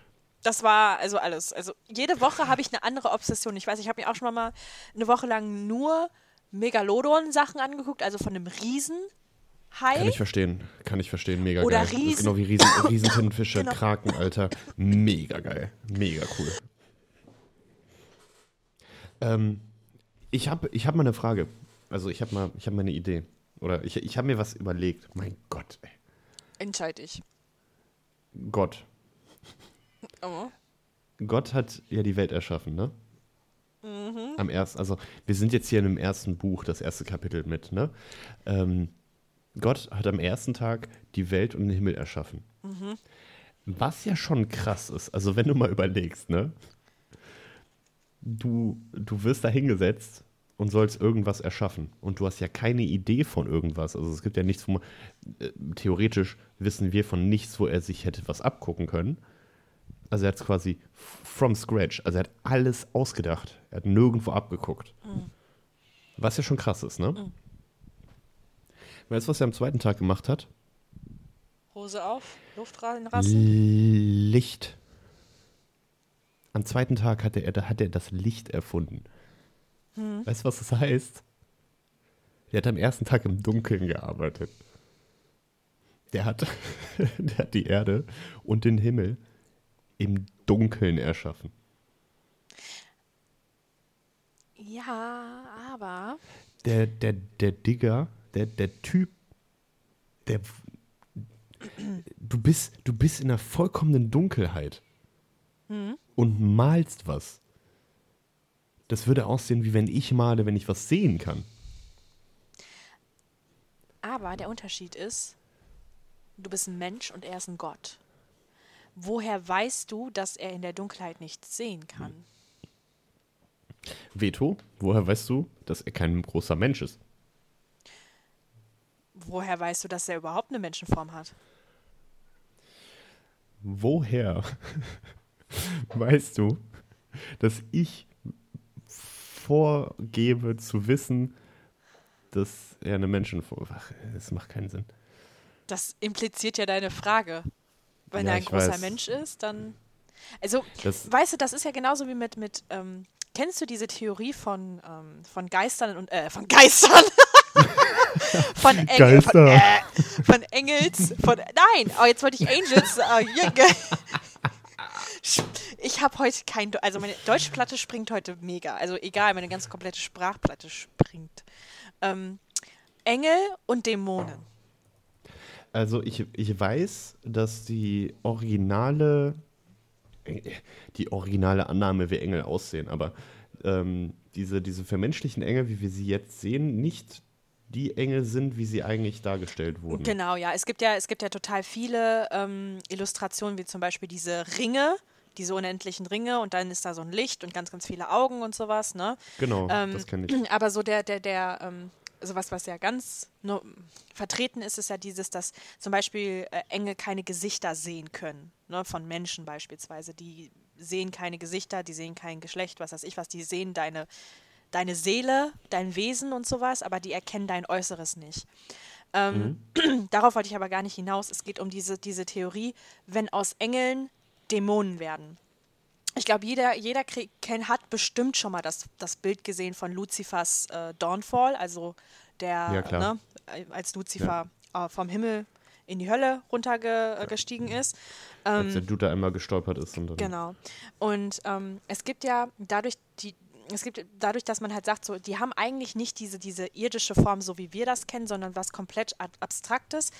Das war also alles. Also jede Woche habe ich eine andere Obsession. Ich weiß, ich habe mir auch schon mal eine Woche lang nur Megalodon-Sachen angeguckt, also von einem Riesenhai. Kann ich verstehen. Kann ich verstehen. Mega Oder geil. Das ist Riesen- genau wie Riesen, [laughs] Riesentintenfische, Genau. Kraken, Alter. Mega geil. Mega cool. Ähm, ich habe ich hab mal eine Frage. Also ich habe mal, ich hab mal eine Idee. Oder ich, ich habe mir was überlegt. Mein Gott, ey. Entscheide ich. Gott. [laughs] Oh. Gott hat ja die Welt erschaffen, ne? Mhm. Am ersten, also wir sind jetzt hier in dem ersten Buch, das erste Kapitel mit, ne? Ähm, Gott hat am ersten Tag die Welt und den Himmel erschaffen. Mhm. Was ja schon krass ist, also wenn du mal überlegst, ne? Du, du wirst da hingesetzt und sollst irgendwas erschaffen. Und du hast ja keine Idee von irgendwas. Also es gibt ja nichts, wo man, äh, theoretisch wissen wir von nichts, wo er sich hätte was abgucken können. Also er hat es quasi from scratch. Also er hat alles ausgedacht. Er hat nirgendwo abgeguckt. Was ja schon krass ist, ne? Weißt du, was er am zweiten Tag gemacht hat? Hose auf, Luft reinrassen. Licht. Am zweiten Tag hat er, hat er das Licht erfunden. Weißt du, was das heißt? Der hat am ersten Tag im Dunkeln gearbeitet. Der hat, [laughs] der hat die Erde und den Himmel im Dunkeln erschaffen. Ja, aber Der, der, der Digger, der, der Typ, der. Du bist, du bist in einer vollkommenen Dunkelheit und malst was. Das würde aussehen, wie wenn ich male, wenn ich was sehen kann. Aber der Unterschied ist, du bist ein Mensch und er ist ein Gott. Woher weißt du, dass er in der Dunkelheit nichts sehen kann? Veto, woher weißt du, dass er kein großer Mensch ist? Woher weißt du, dass er überhaupt eine Menschenform hat? Woher [laughs] weißt du, dass ich vorgebe zu wissen, dass er eine Menschenform. Ach, das macht keinen Sinn. Das impliziert ja deine Frage. Wenn Ja, er ein großer weiß. Mensch ist, dann. Also, Das- weißt du, das ist ja genauso wie mit. mit ähm, kennst du diese Theorie von, ähm, von Geistern und. Äh, von Geistern! [laughs] von, Engel, von, äh, von Engels. Von, nein! Oh, jetzt wollte ich Angels. Äh, ge- ich habe heute kein. Also, meine Deutschplatte springt heute mega. Also, egal, meine ganze komplette Sprachplatte springt. Ähm, Engel und Dämonen. Also ich, ich weiß, dass die originale, die originale Annahme, wie Engel aussehen, aber ähm, diese, diese vermenschlichen Engel, wie wir sie jetzt sehen, nicht die Engel sind, wie sie eigentlich dargestellt wurden. Genau, ja. Es gibt ja, es gibt ja total viele ähm, Illustrationen, wie zum Beispiel diese Ringe, diese unendlichen Ringe und dann ist da so ein Licht und ganz, ganz viele Augen und sowas, ne? Genau, Ähm, das kenne ich. Aber so der, der, der, ähm, sowas, was ja ganz no, vertreten ist, ist ja dieses, dass zum Beispiel äh, Engel keine Gesichter sehen können, ne? Von Menschen beispielsweise. Die sehen keine Gesichter, die sehen kein Geschlecht, was weiß ich was, die sehen deine, deine Seele, dein Wesen und sowas, aber die erkennen dein Äußeres nicht. Ähm, [clears throat] Darauf wollte ich aber gar nicht hinaus. Es geht um diese, diese Theorie, wenn aus Engeln Dämonen werden. Ich glaube, jeder, jeder krieg, kenn, hat bestimmt schon mal das, das Bild gesehen von Luzifers äh, Dawnfall, also der, Ja, ne, als Luzifer äh, vom Himmel in die Hölle runtergestiegen ist. Als der Dude da einmal gestolpert ist. Und dann, Genau. Und ähm, es gibt ja dadurch die es gibt dadurch, dass man halt sagt, so, die haben eigentlich nicht diese, diese irdische Form, so wie wir das kennen, sondern was komplett ab Abstraktes,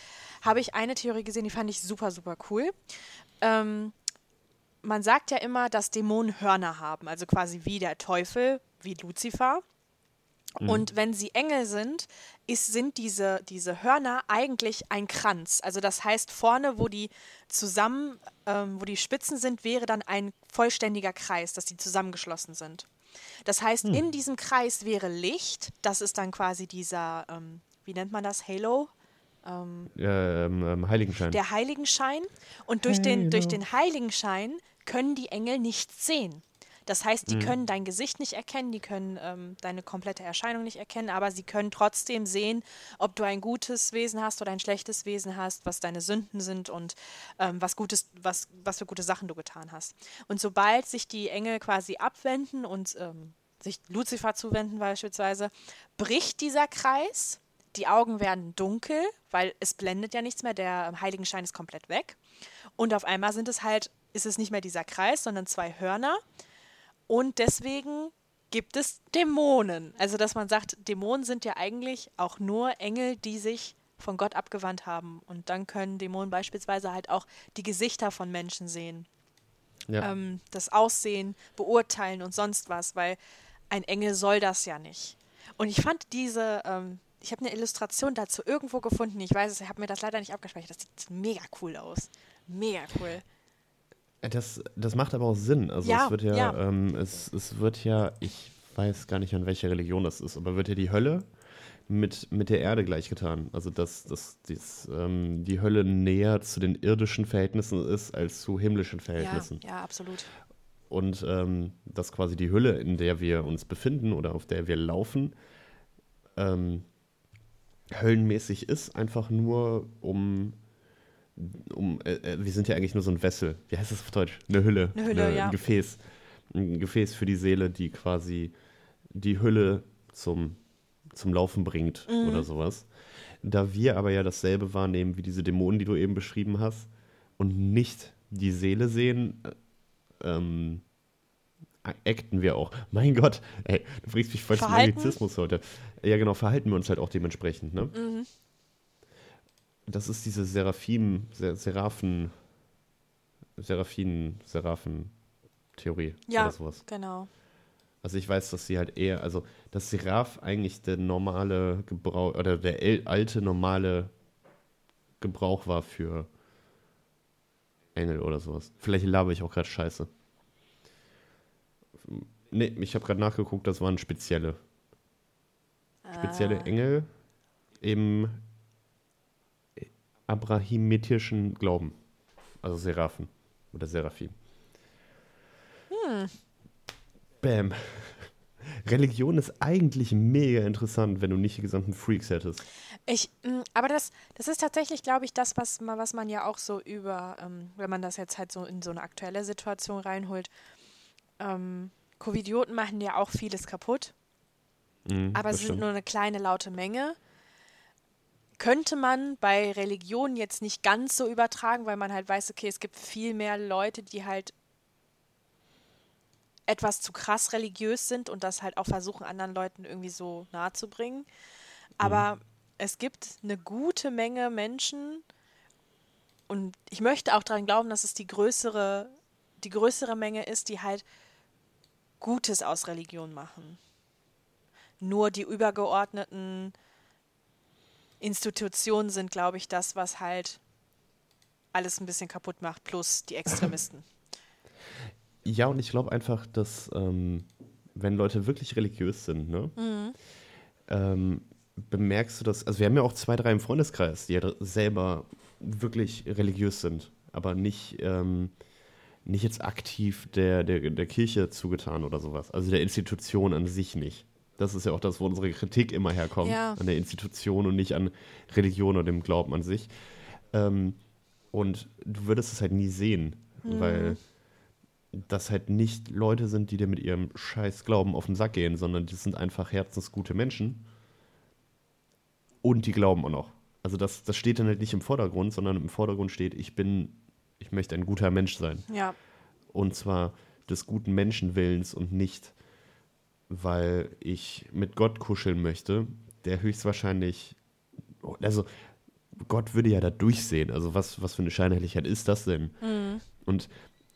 habe ich eine Theorie gesehen, die fand ich super, super cool. Ähm, man sagt ja immer, dass Dämonen Hörner haben, also quasi wie der Teufel, wie Luzifer. Und wenn sie Engel sind, ist, sind diese, diese Hörner eigentlich ein Kranz. Also das heißt, vorne, wo die zusammen, ähm, wo die Spitzen sind, wäre dann ein vollständiger Kreis, dass die zusammengeschlossen sind. Das heißt, in diesem Kreis wäre Licht, das ist dann quasi dieser, ähm, wie nennt man das, Halo? ähm, ähm, Heiligenschein. Der Heiligenschein. Und durch den, durch den Heiligenschein können die Engel nichts sehen. Das heißt, die können dein Gesicht nicht erkennen, die können ähm, deine komplette Erscheinung nicht erkennen, aber sie können trotzdem sehen, ob du ein gutes Wesen hast oder ein schlechtes Wesen hast, was deine Sünden sind und ähm, was Gutes, was, was für gute Sachen du getan hast. Und sobald sich die Engel quasi abwenden und ähm, sich Luzifer zuwenden beispielsweise, bricht dieser Kreis, die Augen werden dunkel, weil es blendet ja nichts mehr, der Heiligenschein ist komplett weg. Und auf einmal sind es halt, ist es nicht mehr dieser Kreis, sondern zwei Hörner. Und deswegen gibt es Dämonen. Also, dass man sagt, Dämonen sind ja eigentlich auch nur Engel, die sich von Gott abgewandt haben. Und dann können Dämonen beispielsweise halt auch die Gesichter von Menschen sehen, ja. ähm, das Aussehen beurteilen und sonst was, weil ein Engel soll das ja nicht. Und ich fand diese, ähm, ich habe eine Illustration dazu irgendwo gefunden, ich weiß es, ich habe mir das leider nicht abgespeichert, das sieht mega cool aus. Mega cool. Das, das macht aber auch Sinn. Also Ja, es wird ja, ja. Ähm, es, es wird ja, ich weiß gar nicht, an welcher Religion das ist, aber wird ja die Hölle mit, mit der Erde gleichgetan. Also dass, dass dies, ähm, die Hölle näher zu den irdischen Verhältnissen ist als zu himmlischen Ja, Verhältnissen. ja, absolut. Und ähm, dass quasi die Hülle, in der wir uns befinden oder auf der wir laufen, ähm, höllenmäßig ist, einfach nur um, um äh, äh, wir sind ja eigentlich nur so ein Vessel. Wie heißt das auf Deutsch? Eine Hülle. Eine Hülle, ja. Ein Gefäß. Ein Gefäß für die Seele, die quasi die Hülle zum, zum Laufen bringt Mhm. oder sowas. Da wir aber ja dasselbe wahrnehmen wie diese Dämonen, die du eben beschrieben hast, und nicht die Seele sehen, äh, ähm, acten wir auch. [laughs] Mein Gott, ey, du bringst mich voll zum? Anglizismus heute. Ja, genau, verhalten wir uns halt auch dementsprechend, ne? Mhm. Das ist diese Seraphim, Ser Seraphen, Seraphin, Seraphen-Theorie Ja, oder sowas. genau. Also ich weiß, dass sie halt eher, also dass Seraph eigentlich der normale Gebrauch oder der alte normale Gebrauch war für Engel oder sowas. Vielleicht laber ich auch gerade Scheiße. Nee, ich habe gerade nachgeguckt, das waren spezielle. Spezielle Ah. Engel im abrahamitischen Glauben. Also Seraphen oder Seraphim. Bam. Religion ist eigentlich mega interessant, wenn du nicht die gesamten Freaks hättest. Ich, mh, aber das, das ist tatsächlich, glaube ich, das, was man, was man ja auch so über, ähm, wenn man das jetzt halt so in so eine aktuelle Situation reinholt. Ähm, Covidioten machen ja auch vieles kaputt, Mhm, aber es sind nur eine kleine laute Menge. Könnte man bei Religion jetzt nicht ganz so übertragen, weil man halt weiß, okay, es gibt viel mehr Leute, die halt etwas zu krass religiös sind und das halt auch versuchen, anderen Leuten irgendwie so nahe zu bringen. Aber es gibt eine gute Menge Menschen und ich möchte auch daran glauben, dass es die größere, die größere Menge ist, die halt Gutes aus Religion machen. Nur die übergeordneten Institutionen sind, glaube ich, das, was halt alles ein bisschen kaputt macht, plus die Extremisten. [clears throat] Ja, und ich glaube einfach, dass ähm, wenn Leute wirklich religiös sind, ne, Mhm. ähm, bemerkst du das, also wir haben ja auch zwei, drei im Freundeskreis, die ja selber wirklich religiös sind, aber nicht, ähm, nicht jetzt aktiv der, der, der Kirche zugetan oder sowas, also der Institution an sich nicht. Das ist ja auch das, wo unsere Kritik immer herkommt, Ja. an der Institution und nicht an Religion oder dem Glauben an sich. Ähm, und du würdest es halt nie sehen, weil das halt nicht Leute sind, die dir mit ihrem scheiß Glauben auf den Sack gehen, sondern das sind einfach herzensgute Menschen. Und die glauben auch noch. Also das, das steht dann halt nicht im Vordergrund, sondern im Vordergrund steht, ich bin, ich möchte ein guter Mensch sein. Ja. Und zwar des guten Menschenwillens und nicht, weil ich mit Gott kuscheln möchte, der höchstwahrscheinlich, also Gott würde ja da durchsehen. Also was, was für eine Scheinheiligkeit ist das denn? Und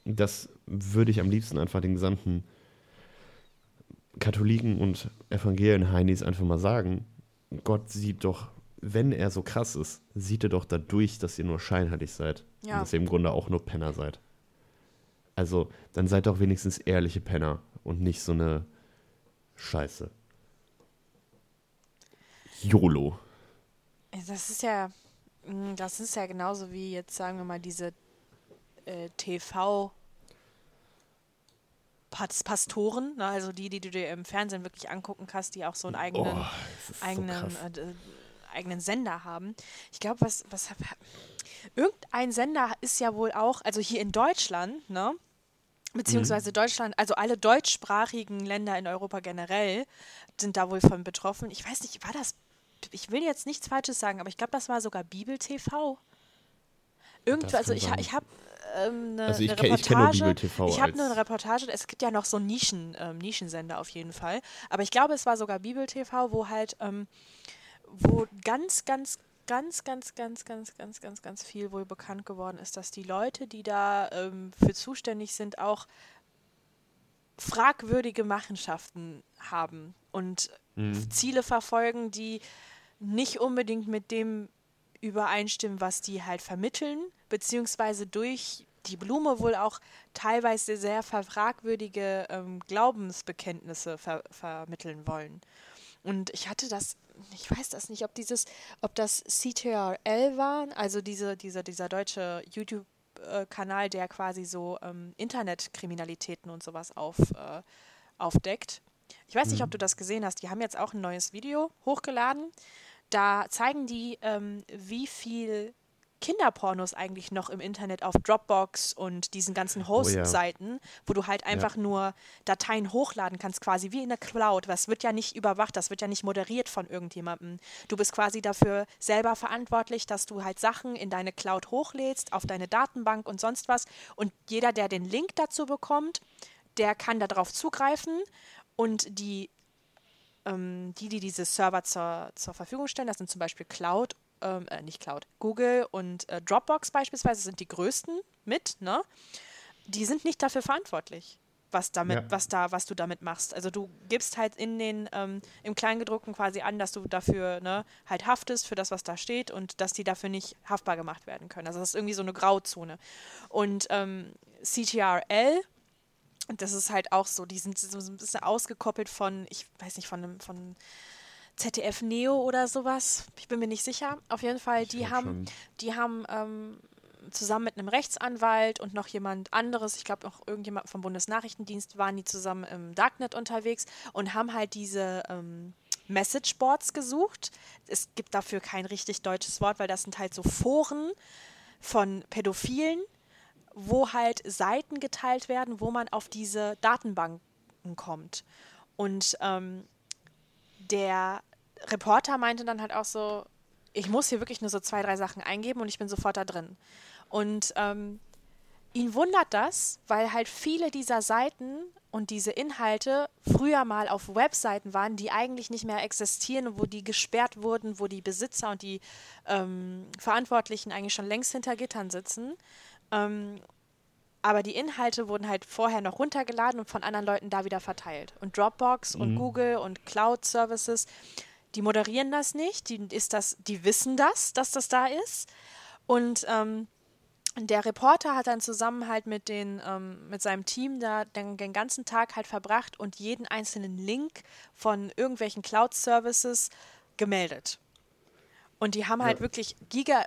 das würde ich am liebsten einfach den gesamten Katholiken und Evangelien-Heinis einfach mal sagen. Gott sieht doch, wenn er so krass ist, sieht er doch dadurch, dass ihr nur scheinheilig seid. Ja. Und dass ihr im Grunde auch nur Penner seid. Also, dann seid doch wenigstens ehrliche Penner und nicht so eine Scheiße. YOLO. Das ist ja, mh, das ist ja genauso wie jetzt, sagen wir mal, diese äh, TV Pas- Pastoren, ne, also die, die du dir im Fernsehen wirklich angucken kannst, die auch so einen eigenen, Oh, so eigenen, krass. äh, eigenen Sender haben. Ich glaube, was, was irgendein Sender ist ja wohl auch, also hier in Deutschland, ne? Beziehungsweise Mhm. Deutschland, also alle deutschsprachigen Länder in Europa generell sind da wohl von betroffen. Ich weiß nicht, war das, ich will jetzt nichts Falsches sagen, aber ich glaube, das war sogar Bibel TV. Irgendwo, also kann ich, ha- sein. ich habe ähm, eine, Also ich eine kenn- ich kenn nur Reportage. Bibel TV ich habe als- eine Reportage, es gibt ja noch so Nischen, ähm, Nischensender auf jeden Fall. Aber ich glaube, es war sogar Bibel TV, wo halt, ähm, wo ganz, ganz, ganz, ganz, ganz, ganz, ganz, ganz, ganz viel wohl bekannt geworden ist, dass die Leute, die da ähm, für zuständig sind, auch fragwürdige Machenschaften haben und Ziele verfolgen, die nicht unbedingt mit dem übereinstimmen, was die halt vermitteln, beziehungsweise durch die Blume wohl auch teilweise sehr fragwürdige ähm, Glaubensbekenntnisse ver vermitteln wollen. Und ich hatte das, ich weiß das nicht, ob dieses, ob das CTRL war, also diese, dieser, dieser deutsche YouTube-Kanal, der quasi so ähm, Internetkriminalitäten und sowas auf, äh, aufdeckt. Ich weiß nicht, ob du das gesehen hast. Die haben jetzt auch ein neues Video hochgeladen. Da zeigen die, ähm, wie viel Kinderpornos eigentlich noch im Internet auf Dropbox und diesen ganzen Oh ja. Host-Seiten, wo du halt einfach nur Dateien hochladen kannst, quasi wie in der Cloud. Das wird ja nicht überwacht, das wird ja nicht moderiert von irgendjemandem. Du bist quasi dafür selber verantwortlich, dass du halt Sachen in deine Cloud hochlädst, auf deine Datenbank und sonst was. Und jeder, der den Link dazu bekommt, der kann darauf zugreifen und die ähm, die, die diese Server zur, zur Verfügung stellen, das sind zum Beispiel Cloud, ähm, äh, nicht Cloud, Google und äh, Dropbox beispielsweise sind die größten mit, ne? Die sind nicht dafür verantwortlich, was damit, Ja. was da, was du damit machst. Also du gibst halt in den, ähm, im Kleingedruckten quasi an, dass du dafür, ne, halt haftest für das, was da steht und dass die dafür nicht haftbar gemacht werden können. Also das ist irgendwie so eine Grauzone. Und ähm, CTRL, das ist halt auch so, die sind so ein bisschen ausgekoppelt von, ich weiß nicht, von einem, von ZDF Neo oder sowas. Ich bin mir nicht sicher. Auf jeden Fall, die haben, die haben ähm, zusammen mit einem Rechtsanwalt und noch jemand anderes, ich glaube auch irgendjemand vom Bundesnachrichtendienst, waren die zusammen im Darknet unterwegs und haben halt diese ähm, Messageboards gesucht. Es gibt dafür kein richtig deutsches Wort, weil das sind halt so Foren von Pädophilen, wo halt Seiten geteilt werden, wo man auf diese Datenbanken kommt. Und ähm, der Reporter meinte dann halt auch so, ich muss hier wirklich nur so zwei, drei Sachen eingeben und ich bin sofort da drin. Und ähm, ihn wundert das, weil halt viele dieser Seiten und diese Inhalte früher mal auf Webseiten waren, die eigentlich nicht mehr existieren wo die gesperrt wurden, wo die Besitzer und die ähm, Verantwortlichen eigentlich schon längst hinter Gittern sitzen. Ähm, aber die Inhalte wurden halt vorher noch runtergeladen und von anderen Leuten da wieder verteilt. Und Dropbox und Google und Cloud Services, die moderieren das nicht, die, ist das, die wissen das, dass das da ist. Und ähm, der Reporter hat dann zusammen halt mit, den, ähm, mit seinem Team da den, den ganzen Tag halt verbracht und jeden einzelnen Link von irgendwelchen Cloud-Services gemeldet. Und die haben halt wirklich Giga,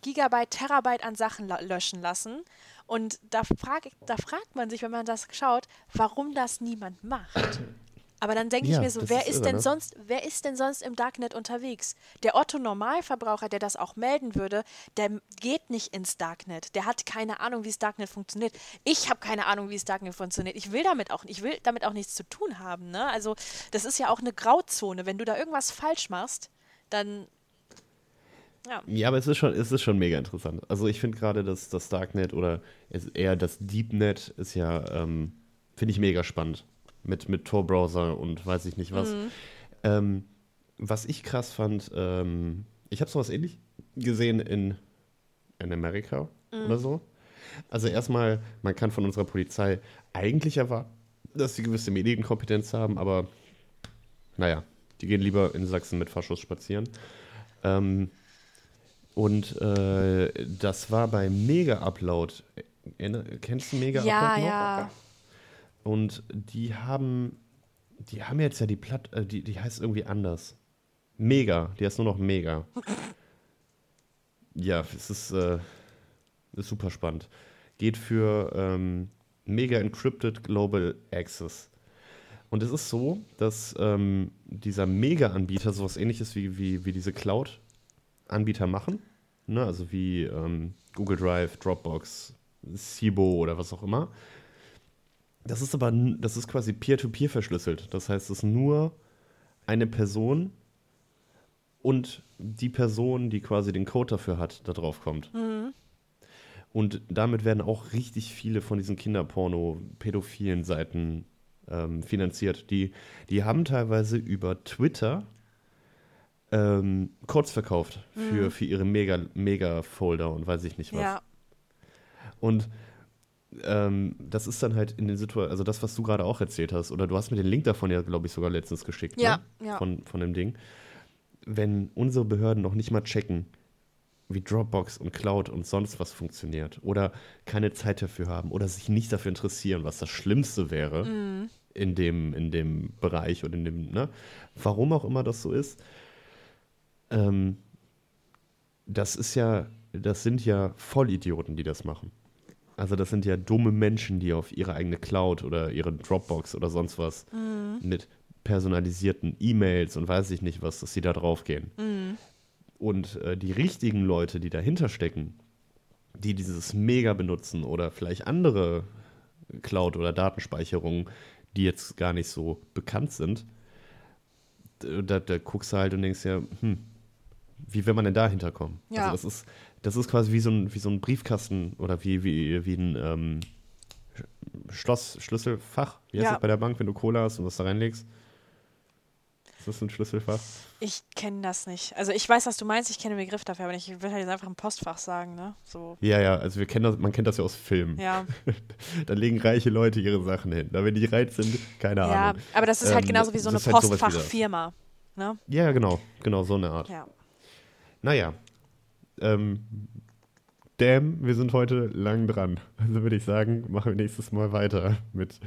Gigabyte, Terabyte an Sachen löschen lassen. Und da, frag, da fragt man sich, wenn man das schaut, warum das niemand macht. Aber dann denke ich Ja, mir so, wer ist ist, irre, denn ne? sonst, wer ist denn sonst im Darknet unterwegs? Der Otto Normalverbraucher, der das auch melden würde, der geht nicht ins Darknet. Der hat keine Ahnung, wie das Darknet funktioniert. Ich habe keine Ahnung, wie das Darknet funktioniert. Ich will damit auch, ich will damit auch nichts zu tun haben. Ne? Also das ist ja auch eine Grauzone. Wenn du da irgendwas falsch machst, dann ja. Ja, aber es ist schon, es ist schon mega interessant. Also ich finde gerade, dass das Darknet oder eher das Deepnet ist ja, ähm, finde ich mega spannend. Mit, mit Tor-Browser und weiß ich nicht was. Ähm, was ich krass fand, ähm, ich habe sowas ähnlich gesehen in, in Amerika oder so. Also erstmal, man kann von unserer Polizei eigentlich erwarten, dass sie gewisse Medienkompetenz haben, aber naja, die gehen lieber in Sachsen mit Faschos spazieren. Ähm, und äh, das war bei Mega Upload. Kennst du Mega Ja, Upload noch? ja. Und die haben, die haben jetzt ja die Platt, äh, die, die heißt irgendwie anders. Mega, die heißt nur noch Mega. ja, es ist, äh, ist super spannend. Geht für ähm, Mega Encrypted Global Access. Und es ist so, dass ähm, dieser Mega-Anbieter sowas ähnliches wie, wie, wie diese Cloud-Anbieter machen. Ne? Also wie ähm, Google Drive, Dropbox, Sibo oder was auch immer. Das ist aber, das ist quasi peer-to-peer verschlüsselt. Das heißt, es ist nur eine Person und die Person, die quasi den Code dafür hat, da drauf kommt. Und damit werden auch richtig viele von diesen Kinderporno-pädophilen Seiten ähm, finanziert. Die, die haben teilweise über Twitter ähm, Codes verkauft für, für ihre Mega- Mega-Folder und weiß ich nicht was. Ja. Und ähm, das ist dann halt in den Situationen, also das, was du gerade auch erzählt hast, oder du hast mir den Link davon ja, glaube ich, sogar letztens geschickt, Ja, ne? ja. Von, von dem Ding. Wenn unsere Behörden noch nicht mal checken, wie Dropbox und Cloud und sonst was funktioniert, oder keine Zeit dafür haben, oder sich nicht dafür interessieren, was das Schlimmste wäre Mhm. in, dem, in dem Bereich und in dem, ne? Warum auch immer das so ist, ähm, das ist ja, das sind ja Vollidioten, die das machen. Also das sind ja dumme Menschen, die auf ihre eigene Cloud oder ihre Dropbox oder sonst was mit personalisierten E-Mails und weiß ich nicht was, dass sie da drauf gehen. Und äh, die richtigen Leute, die dahinter stecken, die dieses Mega benutzen oder vielleicht andere Cloud- oder Datenspeicherungen, die jetzt gar nicht so bekannt sind, da, da guckst du halt und denkst ja, hm, wie will man denn da hinterkommen? Ja. Also das ist, das ist quasi wie so ein, wie so ein Briefkasten oder wie, wie, wie ein ähm, Sch- Schloss, Schlüsselfach. Wie heißt Ja. das bei der Bank, wenn du Cola hast und was da reinlegst? Ist das ein Schlüsselfach? Ich kenne das nicht. Also ich weiß, was du meinst, ich kenne den Begriff dafür, aber ich will halt jetzt einfach ein Postfach sagen, ne? So. Ja, ja, also wir kennen das, man kennt das ja aus Filmen. Ja, [laughs] Da legen reiche Leute ihre Sachen hin. Da wenn die reich sind, keine ja, Ahnung. aber das ist halt Ähm, genauso wie so eine halt. Postfachfirma. Ne? Ja, genau, genau, so eine Art. Ja. Naja. Ähm, damn, wir sind heute lang dran. Also würde ich sagen, machen wir nächstes Mal weiter mit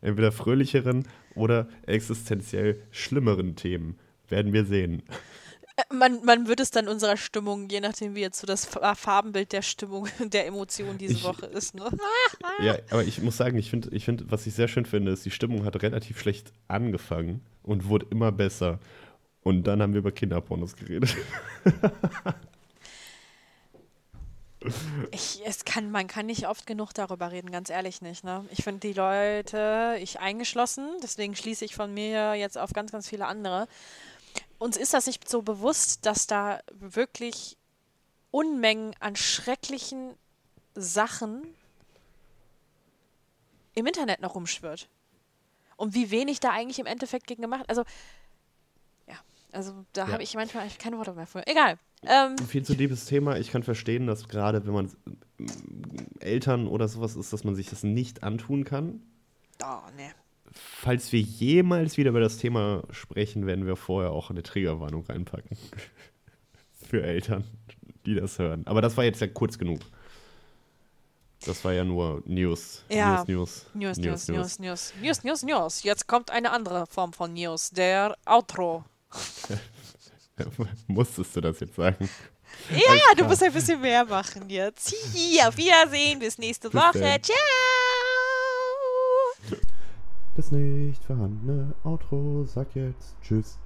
entweder fröhlicheren oder existenziell schlimmeren Themen. Werden wir sehen. Äh, Man, man wird es dann unserer Stimmung, je nachdem wie jetzt so das Fa- Farbenbild der Stimmung, [laughs] der Emotion diese Ich- Woche ist. Ne? Ja, aber ich muss sagen, ich finde, ich find, was ich sehr schön finde, ist, die Stimmung hat relativ schlecht angefangen und wurde immer besser. Und dann haben wir über Kinderpornos geredet. Ich, es kann, man kann nicht oft genug darüber reden, ganz ehrlich nicht. Ne? Ich finde die Leute, ich eingeschlossen, deswegen schließe ich von mir jetzt auf ganz, ganz viele andere. Uns ist das nicht so bewusst, dass da wirklich Unmengen an schrecklichen Sachen im Internet noch rumschwirrt. Und wie wenig da eigentlich im Endeffekt gegen gemacht. Also, also da Ja. habe ich manchmal keine Worte mehr für. Egal. Ähm, viel zu liebes Thema. Ich kann verstehen, dass gerade wenn man ähm, Eltern oder sowas ist, dass man sich das nicht antun kann. oh, ne. Falls wir jemals wieder über das Thema sprechen, werden wir vorher auch eine Triggerwarnung reinpacken. [laughs] Für Eltern, die das hören. Aber das war jetzt ja kurz genug. Das war ja nur News. Ja. News, News. News, News, News, News, News, News, News. Jetzt kommt eine andere Form von News, der Outro. [laughs] Musstest du das jetzt sagen? Ja, du musst ein bisschen mehr machen jetzt. Hihi, auf Wiedersehen, bis nächste Bis Woche. dann. Ciao. Das nicht vorhandene Outro sagt jetzt Tschüss.